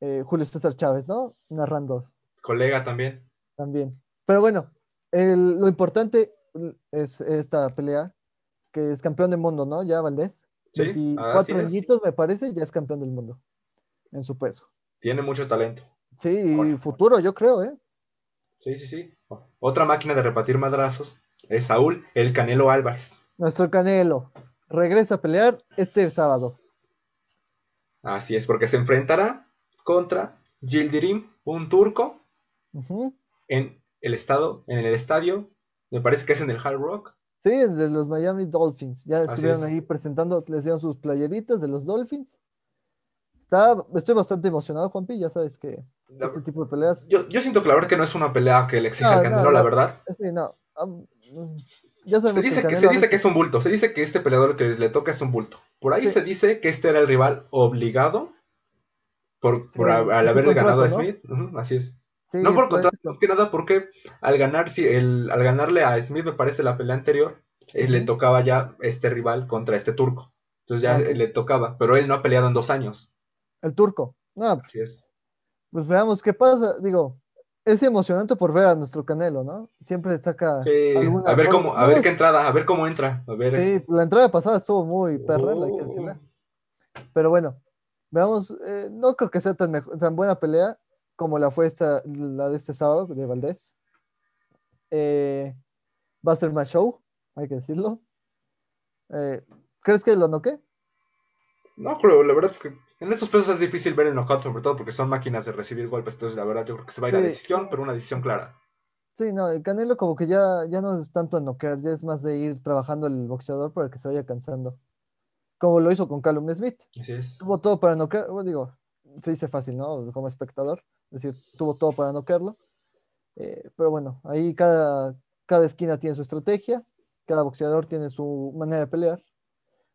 eh, Julio César Chávez, ¿no? Narrando Colega también. también. Pero bueno, el- lo importante es esta pelea, que es campeón del mundo, ¿no? Ya Valdés. Sí, 24 así es. añitos, me parece, ya es campeón del mundo en su peso. Tiene mucho talento. Sí, y futuro, yo creo, ¿eh? Sí, sí, sí. Otra máquina de repartir madrazos es Saúl El Canelo Álvarez. Nuestro Canelo regresa a pelear este sábado. Así es, porque se enfrentará contra Yildirim, un turco, en el estado, en el estadio, me parece que es en el Hard Rock. Sí, de los Miami Dolphins. Ya estuvieron es. ahí presentando, les dieron sus playeritas de los Dolphins. Está, estoy bastante emocionado, Juanpi. Ya sabes que La- este tipo de peleas. Yo, yo siento que la verdad que no es una pelea que le exija No, al Canelo, no, la verdad. Sí, no. ya Se dice, que, se dice que es un bulto, se dice que este peleador que le toca es un bulto. Por ahí Sí. se dice que este era el rival obligado por, Sí, por al haberle ganado a. Smith. Así es. Sí, no por contrato, más que nada porque al ganar, si el, al ganarle a Smith, me parece la pelea anterior, eh, le tocaba ya este rival contra este turco. Entonces ya le tocaba, pero él no ha peleado en dos años. el turco. No, Así es. pues veamos qué pasa. Digo, es emocionante por ver a nuestro Canelo, ¿no? Siempre saca. Sí, alguna- a ver cómo, a ver qué entrada, a ver cómo entra, a ver. Sí, la entrada pasada estuvo muy perra, Oh. decirla. Pero bueno, veamos, eh, no creo que sea tan, tan buena pelea como la fue esta, la de este sábado de Valdés. Eh, va a ser más show, hay que decirlo. Eh, ¿Crees que lo noqué? No, pero la verdad es que en estos pesos es difícil ver el knockout, sobre todo porque son máquinas de recibir golpes. Entonces, la verdad, yo creo que se va a ir a decisión, pero una decisión clara. Sí, no, el Canelo como que ya, ya no es tanto en noquear, ya es más de ir trabajando el boxeador para que se vaya cansando. Como lo hizo con Callum Smith. Así es. tuvo todo para noquear, bueno, digo, se dice fácil, ¿no? Como espectador, es decir, tuvo todo para noquearlo. Eh, pero bueno, ahí cada, cada esquina tiene su estrategia, cada boxeador tiene su manera de pelear.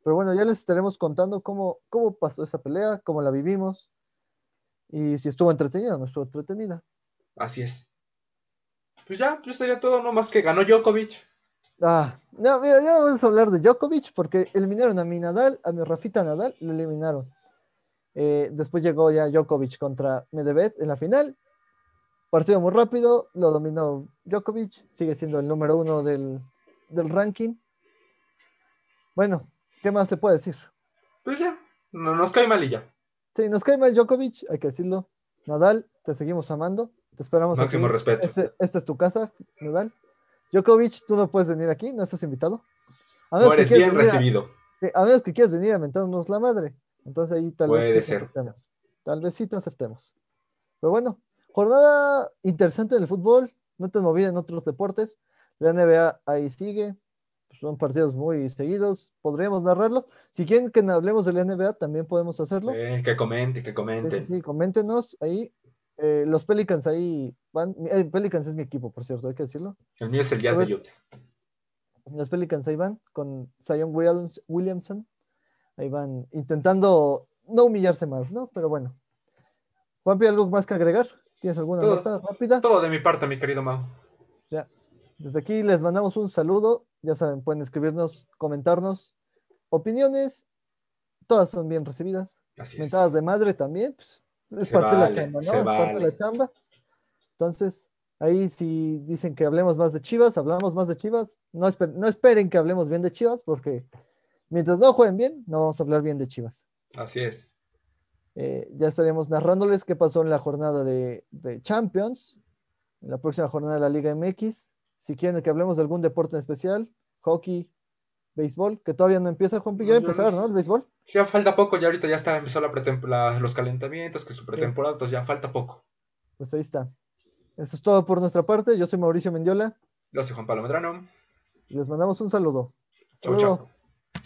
Pero bueno, ya les estaremos contando cómo, cómo pasó esa pelea, cómo la vivimos y si estuvo entretenida o no estuvo entretenida. Así es. Pues ya, pues estaría todo, no más que ganó Djokovic. Ah, no, mira, ya vamos a hablar de Djokovic porque eliminaron a mi Nadal, a mi Rafita Nadal, lo eliminaron. Eh, después llegó ya Djokovic contra Medvedev en la final. Partido muy rápido, lo dominó Djokovic, sigue siendo el número uno del, del ranking. Bueno, ¿qué más se puede decir? Pues ya, no, nos cae mal y ya. Sí, nos cae mal Djokovic, hay que decirlo. Nadal, te seguimos amando, te esperamos Máximo aquí. respeto. Este- esta es tu casa, Nadal. Djokovic, tú no puedes venir aquí, no estás invitado. A No menos que eres bien venir a- recibido. Sí, a menos que quieras venir a mentarnos la madre. Entonces ahí tal Puede vez sí te ser. aceptemos. Tal vez sí te aceptemos. Pero bueno, jornada interesante del fútbol. no te movida en otros deportes. La NBA ahí sigue, son partidos muy seguidos, podríamos narrarlo. Si quieren que hablemos de la NBA, también podemos hacerlo. Eh, que comente, que comente. Sí, sí, coméntenos ahí. Eh, los Pelicans ahí van. Eh, Pelicans es mi equipo, por cierto, hay que decirlo. El mío es el Jazz de Utah. Los Pelicans ahí van con Zion Williamson. Ahí van intentando no humillarse más, ¿no? Pero bueno. Juanpi, ¿algo más que agregar? ¿Tienes alguna nota rápida? Todo de mi parte, mi querido Mau. Ya. Desde aquí les mandamos un saludo. Ya saben, pueden escribirnos, comentarnos opiniones. Todas son bien recibidas. Así Mentadas de madre también. Pues, es parte de la chamba, ¿no? Es parte de la chamba. Entonces, ahí si dicen que hablemos más de Chivas, hablamos más de Chivas. No, no esperen que hablemos bien de Chivas, porque mientras no jueguen bien, no vamos a hablar bien de Chivas. Así es. Eh, ya estaremos narrándoles qué pasó en la jornada de, Champions, en la próxima jornada de la Liga MX. Si quieren que hablemos de algún deporte en especial, hockey, béisbol, que todavía no empieza, Juan ya empezar, ¿no? El béisbol. Ya falta poco, ya ahorita ya está, empezó la, los calentamientos, que es su pretemporada, entonces ya falta poco. Pues ahí está. Eso es todo por nuestra parte. Yo soy Mauricio Mendiola. Yo soy Juan Pablo Medrano. Les mandamos un saludo. Chau, chau.